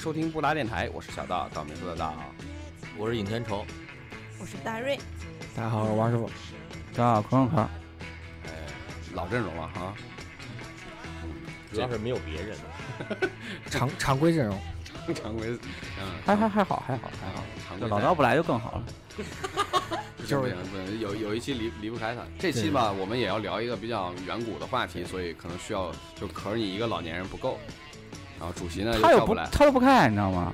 收听布达电台，我是小道，道明寺的道。我是尹天仇，我是大瑞，大家好，我是王师傅。大家好，可可。哎，老阵容了哈。主要是没有别人，常常规阵容，常规，嗯，还还还好，还好，还好。常规老道不来就更好了。就是有有一期离离不开他，这期吧，我们也要聊一个比较远古的话题，所以可能需要就可是你一个老年人不够，然后主席呢他又不来，他又不开，你知道吗？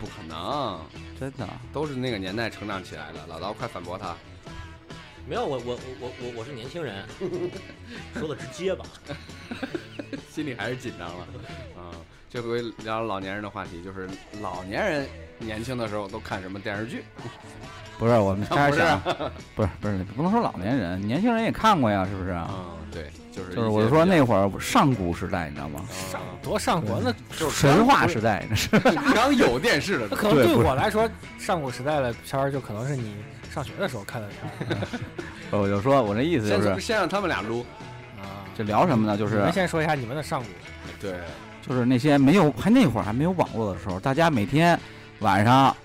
不可能，真的。都是那个年代成长起来的。老刀快反驳他，没有我我我我我我是年轻人，说的直接吧，心里还是紧张了。啊、这回聊老年人的话题，就是老年人年轻的时候都看什么电视剧？不是，我们 开始不是不是，不能说老年人，年轻人也看过呀，是不是？嗯，对，就是就是我是说那会儿上古时代，你知道吗？上多上古那就是神话时代，那是。刚有电视的那可能对我来说，上古时代的片儿就可能是你上学的时候看的片儿 我就说我这意思就是，先先让他们俩撸，啊。就聊什么呢？就是先说一下你们的上古，对，就是那些没有还那会儿还没有网络的时候，大家每天晚上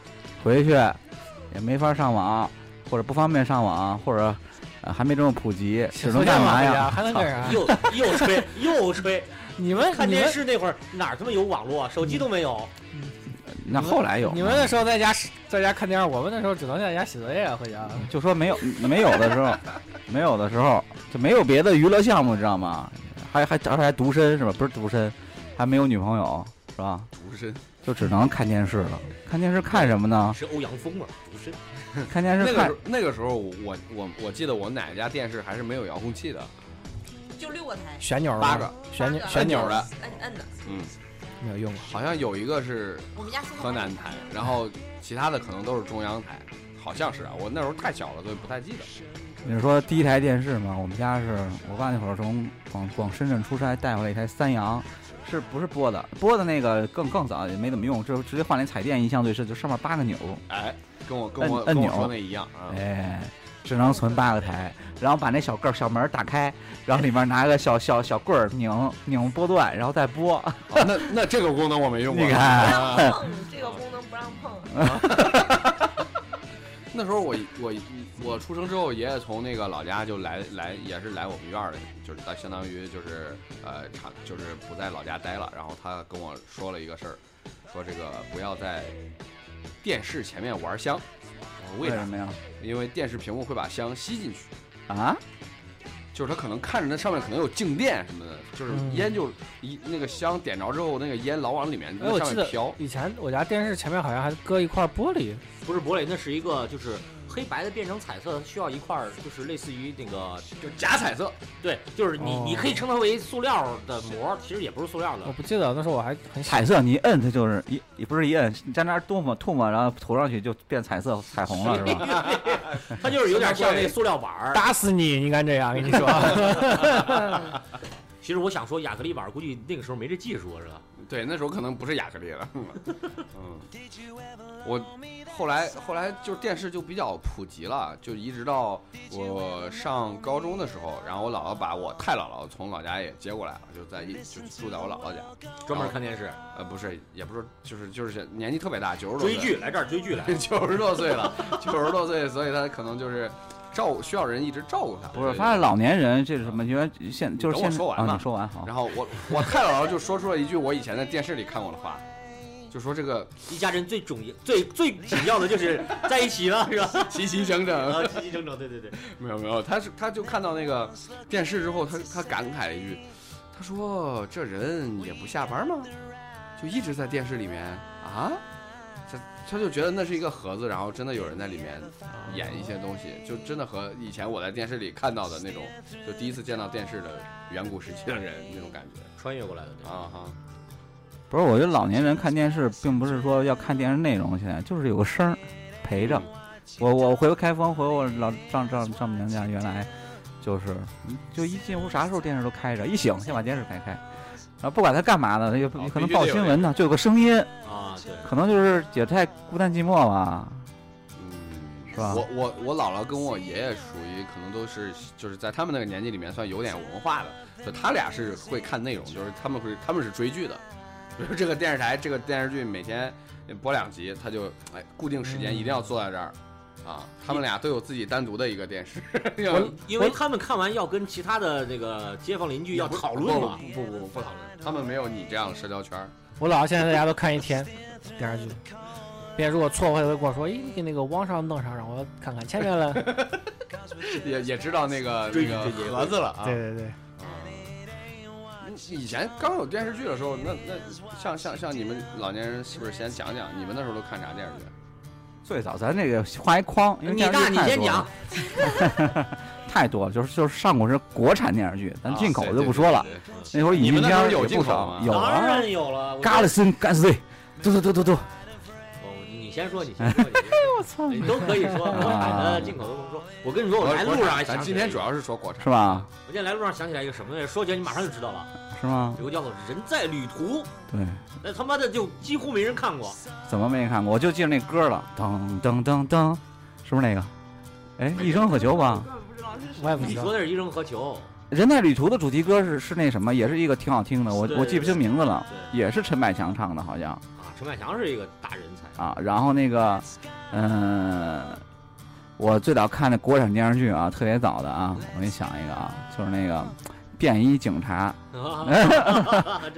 回去也没法上网，或者不方便上网，或者呃还没这么普及，只能干嘛呀？还能干啥？又又吹又吹，你们看电视那会儿哪儿他妈有网络啊，手机都没有，那后来有你们那时候在家在家看电视，我们那时候只能在家写作业啊回家。就说没有没有的时候，没有的时候就没有别的娱乐项目，知道吗？还还而且还独身是吧？不是独身，还没有女朋友是吧？独身。就只能看电视了。看电视看什么呢？是欧阳锋嘛，不是？看电视看那个时候那个时候我我我记得我奶奶家电视还是没有遥控器的，就六个台，旋钮儿八个，旋钮八个旋钮的，摁摁的。嗯，没有用过。好像有一个是我们家送河南台，然后其他的可能都是中央台，好像是啊，我那时候太小了，所以不太记得。你是说第一台电视吗？我们家是我爸那会儿从广广深圳出差带回来一台三洋，是不是播的？播的那个更更早也没怎么用，就直接换了一彩电，印象最深，就上面八个钮，哎，跟我跟我跟我说那一样啊。哎，只能存八个台，然后把那小个儿小门打开，然后里面拿个小小小棍儿拧拧波段，然后再播。哦那那这个功能我没用过。你看不啊让碰，这个功能不让碰。那时候我我我出生之后，爷爷从那个老家就来来，也是来我们院儿里，就是他相当于就是呃长就是不在老家待了，然后他跟我说了一个事儿，说这个不要在电视前面玩香，为什？么呀？因为电视屏幕会把香吸进去，啊？就是他可能看着那上面可能有静电什么的，就是嗯烟就一那个香点着之后，那个烟老往里面上面飘，以前我家电视前面好像还搁一块玻璃，不是玻璃，那是一个就是黑白的变成彩色，需要一块儿就是类似于那个就假彩色。对，就是你哦你可以称它为塑料的膜，其实也不是塑料的我，不记得那时候我还很小彩。色你一摁它就是一也不是一摁，你在那儿动嘛吐嘛，然后涂上去就变彩色彩虹了，是吧？它就是有点像那个塑料板儿。打死你！你敢这样？跟你说，其实我想说，亚克力板儿估计那个时候没这技术是吧？对，那时候可能不是亚克力了。嗯，我后来后来就是电视就比较普及了，就一直到我上高中的时候，然后我姥姥把我太姥姥从老家也接过来了，就在一就住在我姥姥家，专门看电视、呃，不是，也不是，就是就是年纪特别大，九十多岁追剧，来这儿追剧来。九十多岁了，九十多岁，所以他可能就是照顾需要人一直照顾他。不是，发现老年人这是什么？因为现就是等我现啊，说完嘛你说完好。然后我我太姥姥就说出了一句我以前在电视里看过的话，就说这个一家人最重要、最最紧要的就是在一起了，是吧？齐齐整整，啊，齐齐整整，对对对。没有没有，他是他就看到那个电视之后，他他感慨了一句，他说这人也不下班吗？就一直在电视里面啊，他他就觉得那是一个盒子，然后真的有人在里面演一些东西，就真的和以前我在电视里看到的那种，就第一次见到电视的远古时期的人那种感觉穿越过来的，对啊哈。不是，我觉得老年人看电视，并不是说要看电视内容，现在就是有个声儿陪着。我我回开封，回我老丈丈丈母娘家，原来就是嗯就一进屋啥时候电视都开着，一醒先把电视开开，然后不管他干嘛呢，他就哦可能报新闻呢，就有个声音，啊，对。可能就是也太孤单寂寞吧。嗯，是吧我我我姥姥跟我爷爷属于可能都是就是在他们那个年纪里面算有点文化的，就他俩是会看内容，就是他们会他们是追剧的，比如这个电视台这个电视剧每天播两集，他就哎固定时间一定要坐在这儿。啊，他们俩都有自己单独的一个电视，要因为他们看完要跟其他的这个街坊邻居要讨论嘛。不不不不讨论，他们没有你这样的社交圈。我姥姥现在在家都看一天电视剧，别如果错误会会跟我说，咦，你给那个网上弄上，让我看看前面了。也也知道那个追那个盒子了啊。对对对，啊以前刚有电视剧的时候，那那像像像你们老年人是不是先讲讲你们那时候都看啥电视剧？最早咱这个画一框，你大剧太多你先讲了，，太多了，就是就是上过是国产电视剧，咱进口啊的就不说了。。对对对对那会儿引进片也不进口吗，少有当啊，然有了。我嘎了森干死队，嘟嘟嘟嘟嘟，哦，你先说，你先说，我操你都可以说，国产的、进口都能说。我跟你说，我来路上还咱想今天主要是说国产是，吧？我今天来路上想起来一个什么东西，说起来你马上就知道了，是吗？有个叫做《人在旅途》，对，那他妈的就几乎没人看过。怎么没人看过？我就记着那歌了，噔噔噔噔，是不是那个？哎，一生何求吧？我也不知道你说。的是《一生何求人在旅途的主题歌是是那什么，也是一个挺好听的，我我记不清名字了，》，也是陈百强唱的，好像啊，陈百强是一个大人才。啊。然后那个，嗯、我最早看的国产电视剧啊，特别早的啊，我给你想一个啊，就是那个《便衣警察》，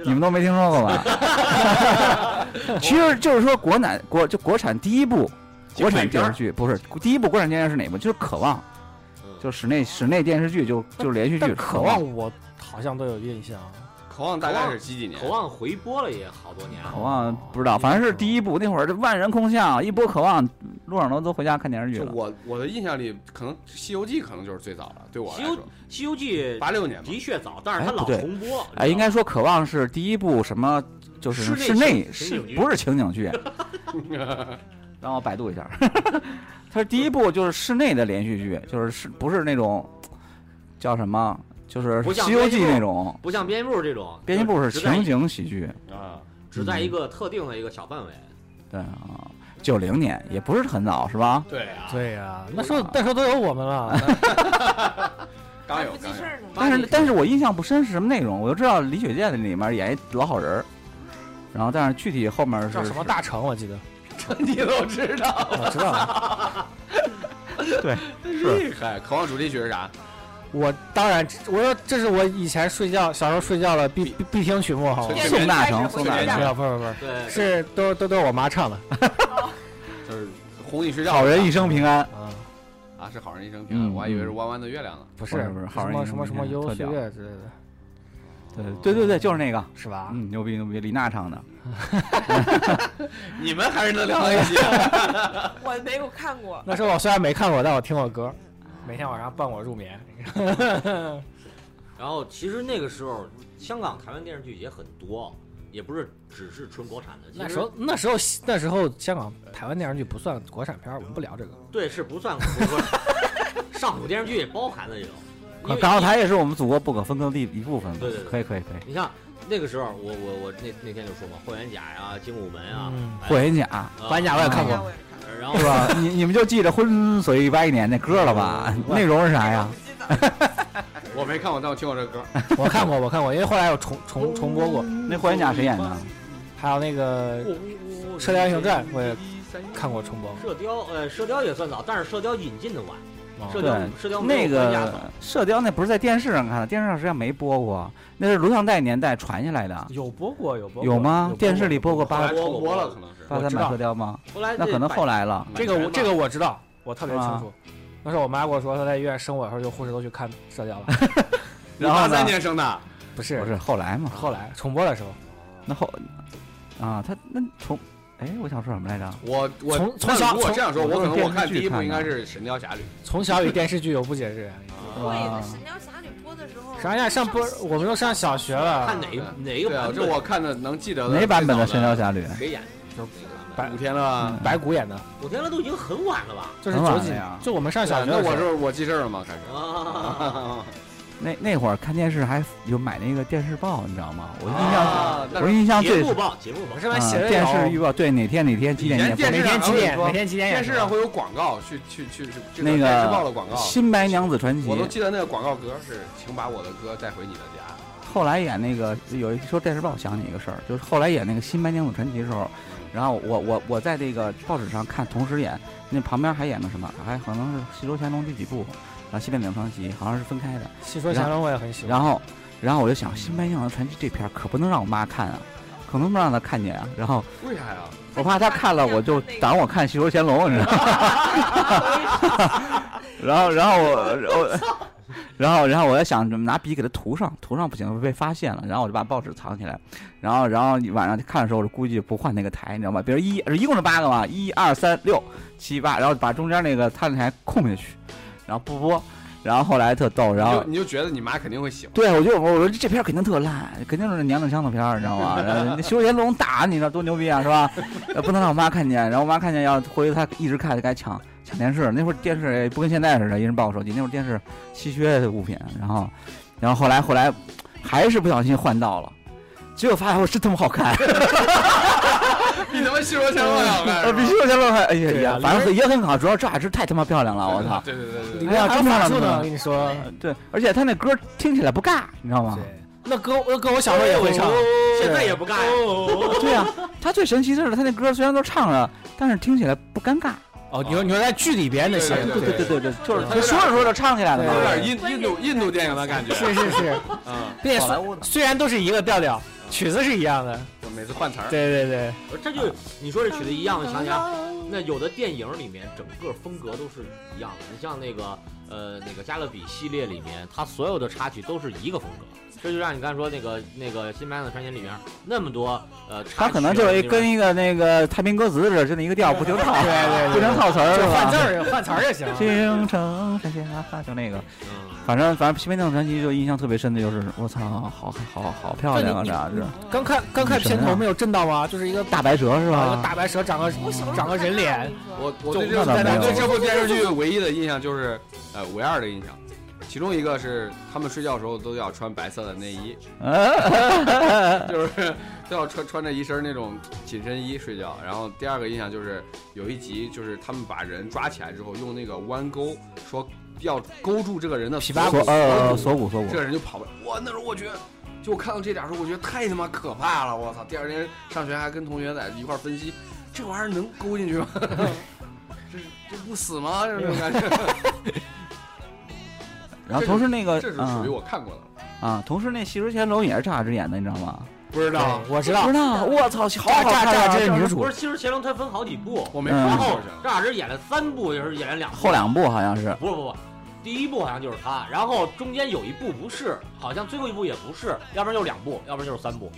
你们都没听说过吧？其实就是说国产国就国产第一部国产电视剧，不是第一部国产电视是哪部？就是《渴望》，嗯就室内室内电视剧，就就是连续剧《渴望我好像都有印象。渴望大概是几几年？渴望回播了也好多年。渴望不知道，反正是第一部那会儿，这万人空巷，一播渴望，路上都都回家看电视剧了。我我的印象里，可能《西游记》可能就是最早的，对我来西游说，《西游记》八六年嘛。的确早，但是它老重播。哎，应该说渴望是第一部什么，就是室内是情情景剧不是情景剧？让我百度一下，它是第一部就是室内的连续剧，就是是不是那种叫什么，就是《西游记那种。不像编辑部这种，编辑部是情景喜剧，啊，只在一个特定的一个小范围。对啊，九零年也不是很早是吧？对啊，对呀，那时候那时候都有我们了。刚有。但是但是我印象不深是什么内容，我就知道李雪健在里面演一老好人儿，然后但是具体后面是叫什么大成，我记得。这你都知道，我知道。对厉害！渴望主题曲是啥？我当然，我说这是我以前睡觉小时候睡觉了必必必听曲目，好吗？是宋大成，宋大成不是不是，是都都都是我妈唱的。就是哄你睡觉。好人一生平安。啊，啊，是好人一生平安。嗯我还以为是弯弯的月亮呢。不不是不是好什人一生么什么什么平安特屌悠悠岁月之类的，对对对对，就是那个，是吧？嗯，牛逼牛逼，李娜唱的。你们还是能聊到一起。我没有看过。那时候我虽然没看过，但我听过歌，每天晚上伴我入眠。然后其实那个时候，香港、台湾电视剧也很多，也不是只是纯国产的。那时候那时候那时候香港、台湾电视剧不算国产片，我们不聊这个。对是不算国产上古电视剧也包含的这种。港澳台也是我们祖国不可分割的一部分。对对对可以可以可以。你像那个时候，我我我那那天就说嘛，霍元甲呀、精武门啊，霍元甲啊霍元甲我也看过。然后是吧？你你们就记着婚随百年那歌了吧？内容是啥呀？我没看过，但我听过这歌。我看过，我看过，因为后来有重重重播过，那霍元甲谁演的？还有那个《射雕英雄传》，我也看过重播。射雕，呃，射雕也算早，但是射雕引进的晚。哦射雕对，射雕那个射雕那不是在电视上看的，电视上实际上没播过，那是录像带年代传下来的。有播过，有播过有吗电视里播过八后来重播了，可能是。八三版射雕吗？后来那可能后来了。这个我这个我知道，我特别清楚。那时候我妈跟我说，她在医院生我的时候，就护士都去看射雕了。你然后三年生的，不是不是后来嘛？后来重播的时候，那后啊，他那从哎，我想说什么来着？我我从从小如果这样说，我可能我看第一部电视剧看的应该是《神雕侠侣 从小与电视剧有不解之缘。对，神雕侠侣》播的时候，啥呀？上播，我们都上小学了。看哪对哪》。个对啊，版本？这我看的能记得哪版本的《神雕侠侣》？谁演的？就哪个版五天了嗯。白骨演的，古？天乐都已经很晚了吧？就是九几很晚了呀，就我们上小学那的时候。我是我记事儿了吗？开始。啊，那那会儿看电视还有买那个电视报，你知道吗？我印象啊我印象最节目报，节目报我。上面啊写的电视预报，对哪天哪天几点以前几点电视每天几点，每天几点演电视上会有广告，去去去去这那电视报个的广告《新白娘子传奇我》都记得那个广告歌是“请把我的歌带回你的家后来演那个有一说电视报想起一个事儿，就是后来演那个《新白娘子传奇》的时候，然后我我我在这个报纸上看，同时演那旁边还演个什么，还可能是《戏说乾隆》第几部，然后《新白娘子传奇》好像是分开的。戏说乾隆我也很喜欢。然后，然后我就想，《新白娘子传奇》这片儿可不能让我妈看啊，可能不让她看见啊。然后为啥呀？我怕她看了，我就挡我看《戏说乾隆》，你知道吗？然后，然后我我。然后，然后我在想怎么拿笔给它涂上，涂上不行被发现了，然后我就把报纸藏起来，然后，然后晚上看的时候，我估计不换那个台，你知道吗？比如一，一共是八个嘛，一二三六七八，然后把中间那个他那台空下去，然后不播，然后后来特逗，然后你就觉得你妈肯定会喜欢，对我就我说这片肯定特烂，肯定是娘娘腔的片儿，你知道吗？那修杰龙打你知道多牛逼啊，是吧？不能让我妈看见，然后我妈看见要回去她一直看就该抢。抢电视，那会儿电视也不跟现在似的，一人抱个手机。那会儿电视稀缺的物品，然后，然后后来后来还是不小心换到了，结果发现我真他妈好看，比他妈西罗乾隆还好看，呃，比西罗乾隆还，哎呀呀，反正也很好，主要这还是太他妈漂亮了，我操！对对对对，里面还真漂亮呢，我跟你说。对，而且他那歌听起来不尬，你知道吗？那歌那歌我小时候也会唱，现在也不尬呀。对呀，他最神奇的是他那歌虽然都唱了，但是听起来不尴尬。哦，你说你说在剧里边的些，对对对对对，就是他说着说着唱起来了，有点印印度印度电影的感觉。是是是，嗯，并且虽然都是一个调调，曲子是一样的，每次换词儿。对对对，这就你说这曲子一样，想想那有的电影里面整个风格都是一样的。你像那个呃那个加勒比系列里面，它所有的插曲都是一个风格。这就让你刚才说那个那个《新白娘子传奇》里面那么多呃，他可能就是跟一个那个太平歌词似的，就那一个调不停套，对对，不停套词儿，换字儿换词儿就行。京城山下就那个，反正反正《新白娘子传奇》就印象特别深的就是，我操，好好好漂亮啊！这样子。刚看刚看片头没有震到吗？就是一个大白蛇是吧？一个大白蛇长个长个人脸。我我对这对这部电视剧唯一的印象就是呃唯二的印象。其中一个是他们睡觉的时候都要穿白色的内衣，就是都要穿穿着一身那种紧身衣睡觉。然后第二个印象就是有一集就是他们把人抓起来之后用那个弯钩说要勾住这个人的皮巴骨呃锁骨锁骨，这个人就跑了。哇，那时候我觉得，就我看到这点时候，我觉得太他妈可怕了。我操！第二天上学还跟同学在一块分析，这玩意儿能勾进去吗？这这不死吗？这种感觉。然后同时那个这是属于我看过的啊，同时那《戏说乾隆》也是赵雅芝演的，你知道吗？不知道，我知道，不知道。我操，好好看啊！这是女主。不是《戏说乾隆》，它分好几部，我没看。然后赵雅芝演了三部，也是演了两部。后两部好像是。不不不，第一部好像就是她，然后中间有一部不是，好像最后一部也不是，要不然就两部，要不然就是三部。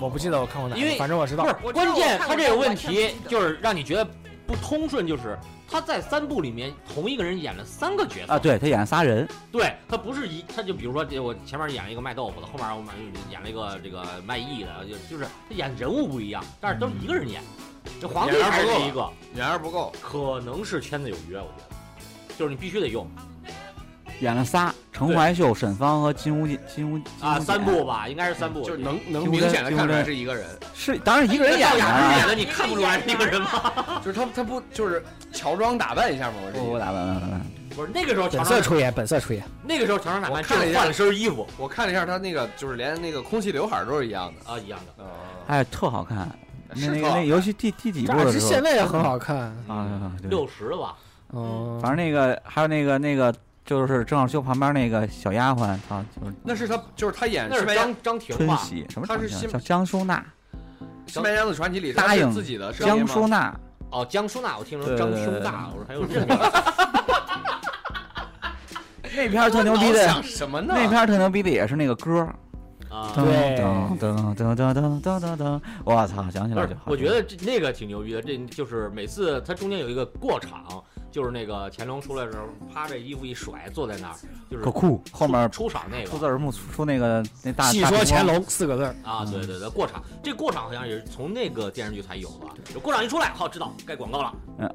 我不记得我看过哪，因为反正我知道。不是，关键他这个问题就是让你觉得不通顺，就是。他在三部里面同一个人演了三个角色啊，对他演了仨人，对他不是一，他就比如说我前面演了一个卖豆腐的，后面我演了一个这个卖艺的，就就是他演人物不一样，但是都是一个人演。这皇帝还是一个，演员不够，可能是圈子有约，我觉得，就是你必须得用。演了仨，陈怀秀、沈芳和金无金金无啊，三部吧，应该是三部，就是能能明显的看出来是一个人，是当然一个人演的，你看不出来是一个人吗？就是他他不就是乔装打扮一下吗？我我打扮打扮，不是那个时候本色出演，本色出演。那个时候乔装打扮，看了换了身衣服，我看了一下他那个就是连那个空气刘海都是一样的啊，一样的，哎，特好看。那那个那游戏第第几部的时候？现在也很好看啊，六十了吧？嗯，反正那个还有那个那个。就是正好就旁边那个小丫鬟啊，就是那是他，就是他演的是张张庭春喜什么？他是叫江淑娜，《新白娘子传奇》里答应自己的江淑娜。哦，江淑娜，我听说张淑大，我说还有这个。那片特牛逼的什么呢？那片特牛逼的也是那个歌。啊，噔噔噔噔噔噔噔噔，我操！想起来就好。我觉得这那个挺牛逼的，这就是每次它中间有一个过场，就是那个乾隆出来的时候，啪这衣服一甩，坐在那儿，就是可酷。后面出场那个出字幕出那个那大戏说乾隆四个字啊，对对对，过场这过场好像也是从那个电视剧才有的。就过场一出来，好知道该广告了。嗯，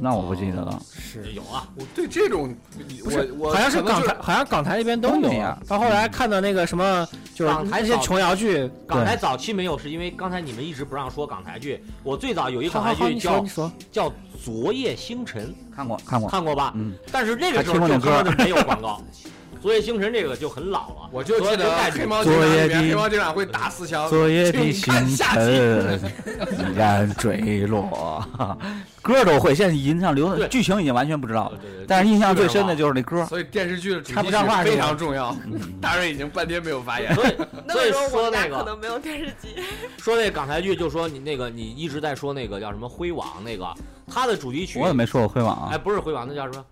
那我不记得了。是有啊，我对这种不是，我好像是港台，好像港台那边都有啊。到后来看到那个什么，就是港台那些琼瑶剧，港台早期没有，是因为刚才你们一直不让说港台剧。我最早有一港台剧叫叫。昨夜星辰。看过看过。看过吧？嗯，但是那个时候就根本就没有广告，昨夜星辰这个就很老了，我就记得昨夜黑猫警长里面，昨夜的黑猫警长会打四枪，昨夜的星辰已然坠落，歌都会，现在印象留对剧情已经完全不知道了，对对对但是印象最深的就是那歌。所以电视剧的主插题曲非不上话非常重要。大瑞已经半天没有发言，所以 所以说那个可能没有电视机。说那港台剧，就说你那个你一直在说那个叫什么辉网那个，它的主题曲我也没说过辉煌哎，啊不是辉网，那叫什么？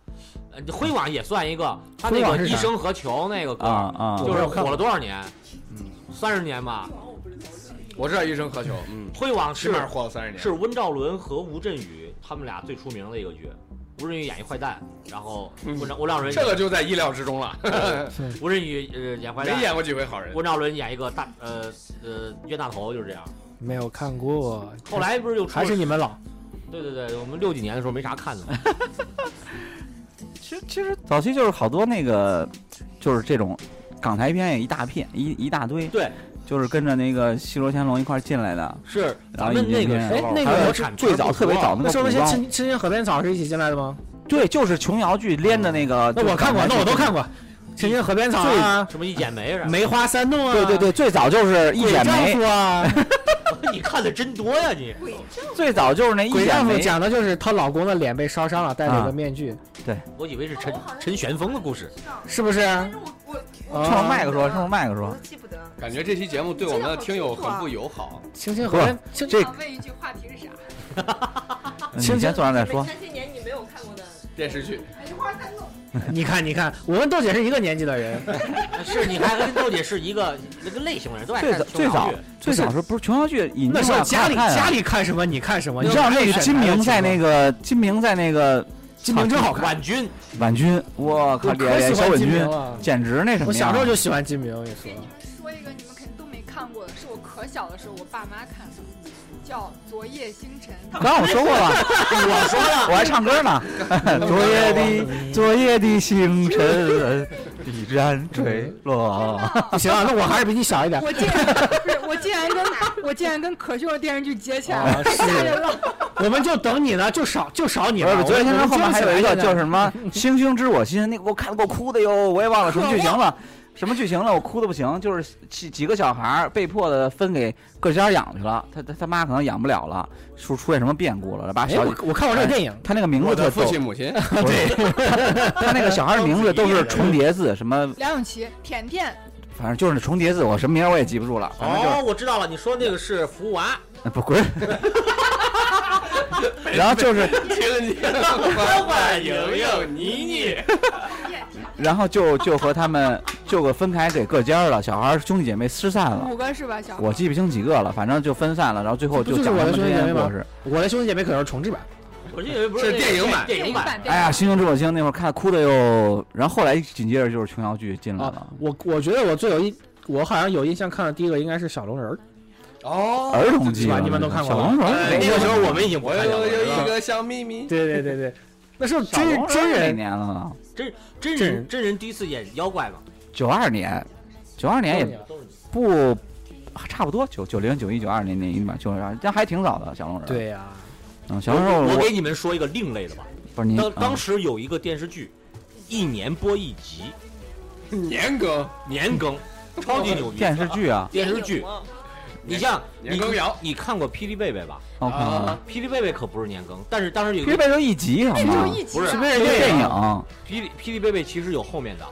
呃，辉煌也算一个，他那个一生何求那个歌，啊啊！就是火了多少年？嗯，三十年吧。我知道一生何求，嗯，辉煌是起码活了三十年。是温兆伦和吴镇宇他们俩最出名的一个剧。吴镇宇演一坏蛋，然后温兆温兆伦这个就在意料之中了，吴镇宇呃演坏蛋，没演过几回好人。温兆伦演一个大呃呃冤大头，就是这样。没有看过，后来不是又出还是你们老。对对对，我们六几年的时候没啥看的嘛。其实其实早期就是好多那个，就是这种港台片也一大片一一大堆，对，就是跟着那个西罗乾隆一块儿进来的。是然后咱们那个引进片时候，哎那个最早特别早那个那时候那些青青青河边草是一起进来的吗？对，就是琼瑶剧连的那个。那我看过，那我都看过。过。青青河边草啊，什么一剪梅是？梅花三弄啊，对对对，最早就是一剪梅夫，啊，你看的真多呀你。最早就是那一鬼丈夫。讲的就是她老公的脸被烧伤了，戴了一个面具，对我以为是陈陈玄风的故事。是不是？但是我我冲着麦克说，啊冲着麦克说我，记不得。感觉这期节目对我们的听友很不友好。青青河边，青这想问一句，话题是啥？你先坐上再说。前些年你没有看过的，电视剧梅花三弄。你看你看，我跟豆姐是一个年纪的人，是你还跟豆姐是一个那个类型的人，都爱最看早最早琼瑶剧最早是不是琼瑶剧引那时候家里家里看什么你看什么，你知道那个金明在那个个金明在那个金明真好看，婉君，婉君，我靠，我可脸小婉君，了。简直那什么呀！我小时候就喜欢金明，我跟你说，说一个你们肯定都没看过的，是我可小的时候我爸妈看的，叫《昨夜星辰》。刚刚我说过了，我说了，我还唱歌呢。昨夜的昨夜的星辰已然坠落。不行啊，那我还是比你小一点。我竟然不是我竟然跟我竟然跟可秀的电视剧接起来了，吓人了。我们就等你呢，就少就少你，了。昨天先生后面还有一个叫什么 “星星知我心”，那个我看给我哭的哟，我也忘了什么剧情了。什么剧情了？我哭的不行，就是几几个小孩儿被迫的分给各家养去了，他他他妈可能养不了了，出出现什么变故了，把哎，小我我看过这个电影，他那个名字特逗，父亲母亲，对，他那个小孩的名字都是重叠字，什么梁咏琪、甜甜，反正就是那重叠字，我什么名我也记不住了，反正就是哦，我知道了，你说那个是福娃，呃 不滚。然后就是，欢欢迎莹妮妮，然后就就和他们就给分开给各家了，小孩兄弟姐妹失散了。五个是吧？小我记不清几个了，反正就分散了，然后最后就是讲他们之我的兄弟姐妹吗间的故事。我的兄弟姐妹可能是重制版。我记得不是那个电影版电影版。版。哎呀，《星星之火星》那会儿看哭的哟，然后后来紧接着就是琼瑶剧进来啊了，，我我觉得我最有印，我好像有印象看的第一个应该是小龙人儿。哦儿童剧吧你们都看过吗小龙人那个时候我们已经不我看了有有一个小秘密，对对对对，那时候小龙真真人哪人年了？真真人真人第一次演妖怪嘛，九二年，九二年也不差不多，九九零九一九二年那一吧，九二，这还挺早的小龙人。，对呀，嗯，小龙人我我我给你们说一个另类的吧。不是你当当啊时有一个电视剧，一年播一集，年更年更，超级 牛逼。电视剧啊，电视剧，你像你年更摇你看过《霹雳贝贝》吧？我看看啊，霹雳贝贝可不是年更，但是当时有一这个边就一集好吗？那就一集不是电影，霹雳霹雳贝贝其实有后面的，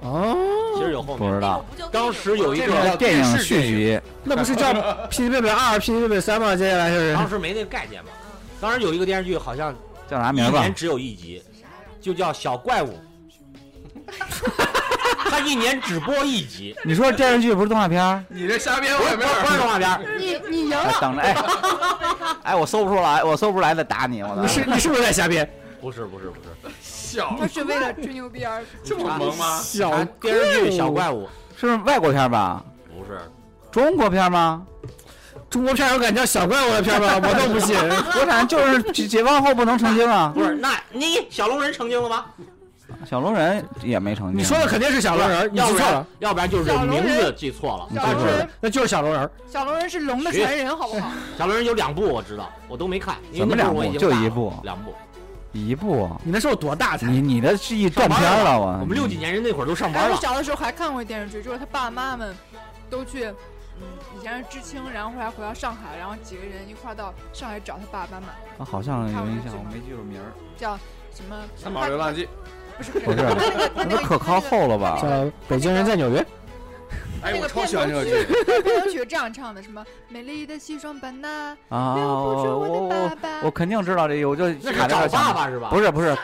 哦，其实有后面的。不知道。当时有一个电影续集，那不是叫《霹雳贝贝二》《霹雳贝贝三》吗？接下来就是当时没那个概念嘛。当时有一个电视剧，好像叫啥名字？一年？只有一集，就叫《小怪物》，他一年只播一集，你说电视剧不是动画片儿？你这瞎编我也没不是不是动画片儿，你你赢哎了，等着，哎，哎，我搜不出来，我搜不出来再打你，我你是你是不是在瞎编？不是不是不是，小他是为了吹牛逼而这么萌吗？小啊电视剧《小怪物是外国片吧？》不是，中国片吗？中国片有敢叫小怪物的片吗？我都不信。国产就是解解放后不能成精啊！不是，那你小龙人成精了吗？小龙人也没成精。你说的肯定是小龙人要不然记错了，要不然就是名字记错了。小龙人，那就是小龙人。小龙人是龙的传人，好不好？小龙人有两部我知道，我都没看，因为怎么两部就一部两部。一部，你那时候多大才？你你的记忆断片了，我我们六几年人那会儿都上班了，我小的时候还看过电视剧，就是他爸妈们都去，嗯，以前是知青，然后后来回到上海，然后几个人一块儿到上海找他爸爸妈妈，啊好像有印象，我没记住名儿。叫什么？三宝流浪记，不是 那可靠后了吧？叫《北京人在纽约》。哎，我那个超喜欢这个剧。片头曲是这样唱的，什么美丽的西双版纳，啊，留不住我我我的爸爸。我肯定知道这个，我就卡这个想爸爸是吧？不是不是，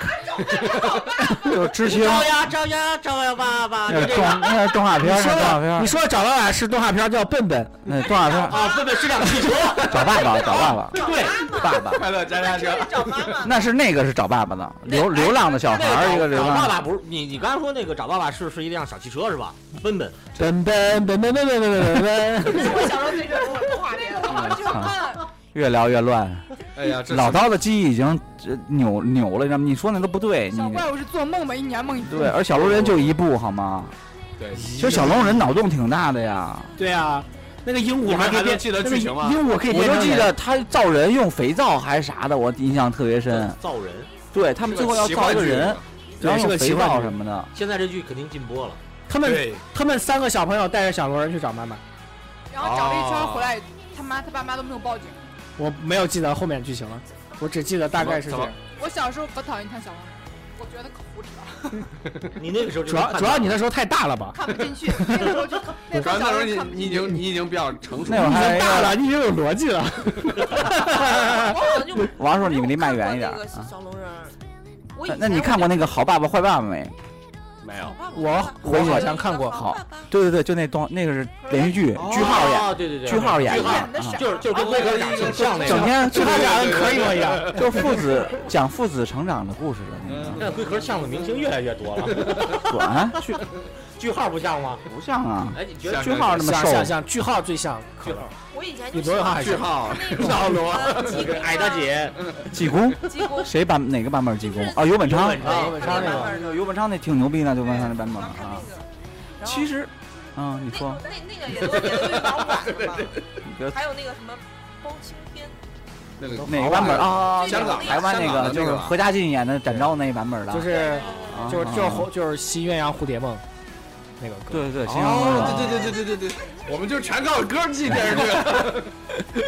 就是知青，找呀找呀找呀爸爸，那是动那是动画片动画片你，说找爸爸是动画片叫《笨笨那动画片啊，笨笨是辆汽车，找爸爸找爸爸对，爸爸，快乐家家车，找妈妈。那是那个是找爸爸的，流流浪的小孩，一个流找爸浪爸不是你你刚才说那个找爸爸是是一辆小汽车是吧？笨笨，》，笨笨笨笨笨笨笨笨笨。我小时候最热动画片。越聊越乱。哎呀，这老刀的记忆已经呃扭扭了，你知道吗？你说那都不对，你小怪物是做梦吧，一年梦一次。对，而小龙人就一部好吗？对，其实小龙人脑洞挺大的呀，对啊，那个鹦鹉还可以记得剧情吗？鹦鹉可以我就记得他造人用肥皂还是啥的，我印象特别深。造人。对他们最后要造一个人，然后用肥皂什么的。现在这剧肯定禁播了，他们，他们三个小朋友带着小龙人去找妈妈，然后找了一圈回来，他妈他爸妈都没有报警。我没有记得后面剧情了，我只记得大概是这样。我小时候可讨厌看小龙人，我觉得可无聊，你那个时候主要主要你那时候太大了吧？看不进去。那个时候就 那主要那时候你你已。经你已经比较成熟那会儿了。还大了，你已经有逻辑了。王叔，你们离麦远一点小龙人那你看过那个《好爸爸坏爸爸》没？没有，我我好像看过好。对对对，就那东那个是连续剧，句号演，啊，对对对，句号演。的句号演的少就是就是跟龟壳长得挺像那个，整天就他俩人壳一模一样。就父子讲父子成长的故事的那个，现在龟壳像的明星越来越多了，短句句号不像吗？不像啊，哎，你觉得句号那么瘦像像，像句号最像。句号我以前比就罗永浩还像。句号。那种老罗矮大姐，济公？济公。谁版？哪个版本济公？啊？尤本昌，尤本昌那个，个。尤本昌那挺牛逼的，尤本昌那版本啊。那。个，其实，嗯，你说，那那那个也都也都有点晚了嘛。还有那个什么包青天，那个哪个版本啊？香港。台湾那个就是何家劲演的展昭那一版本的，就是啊就是就是就是新鸳鸯蝴蝶梦那个歌。对对对，行哦，对对对对对对对，我们就全靠歌记电视剧。《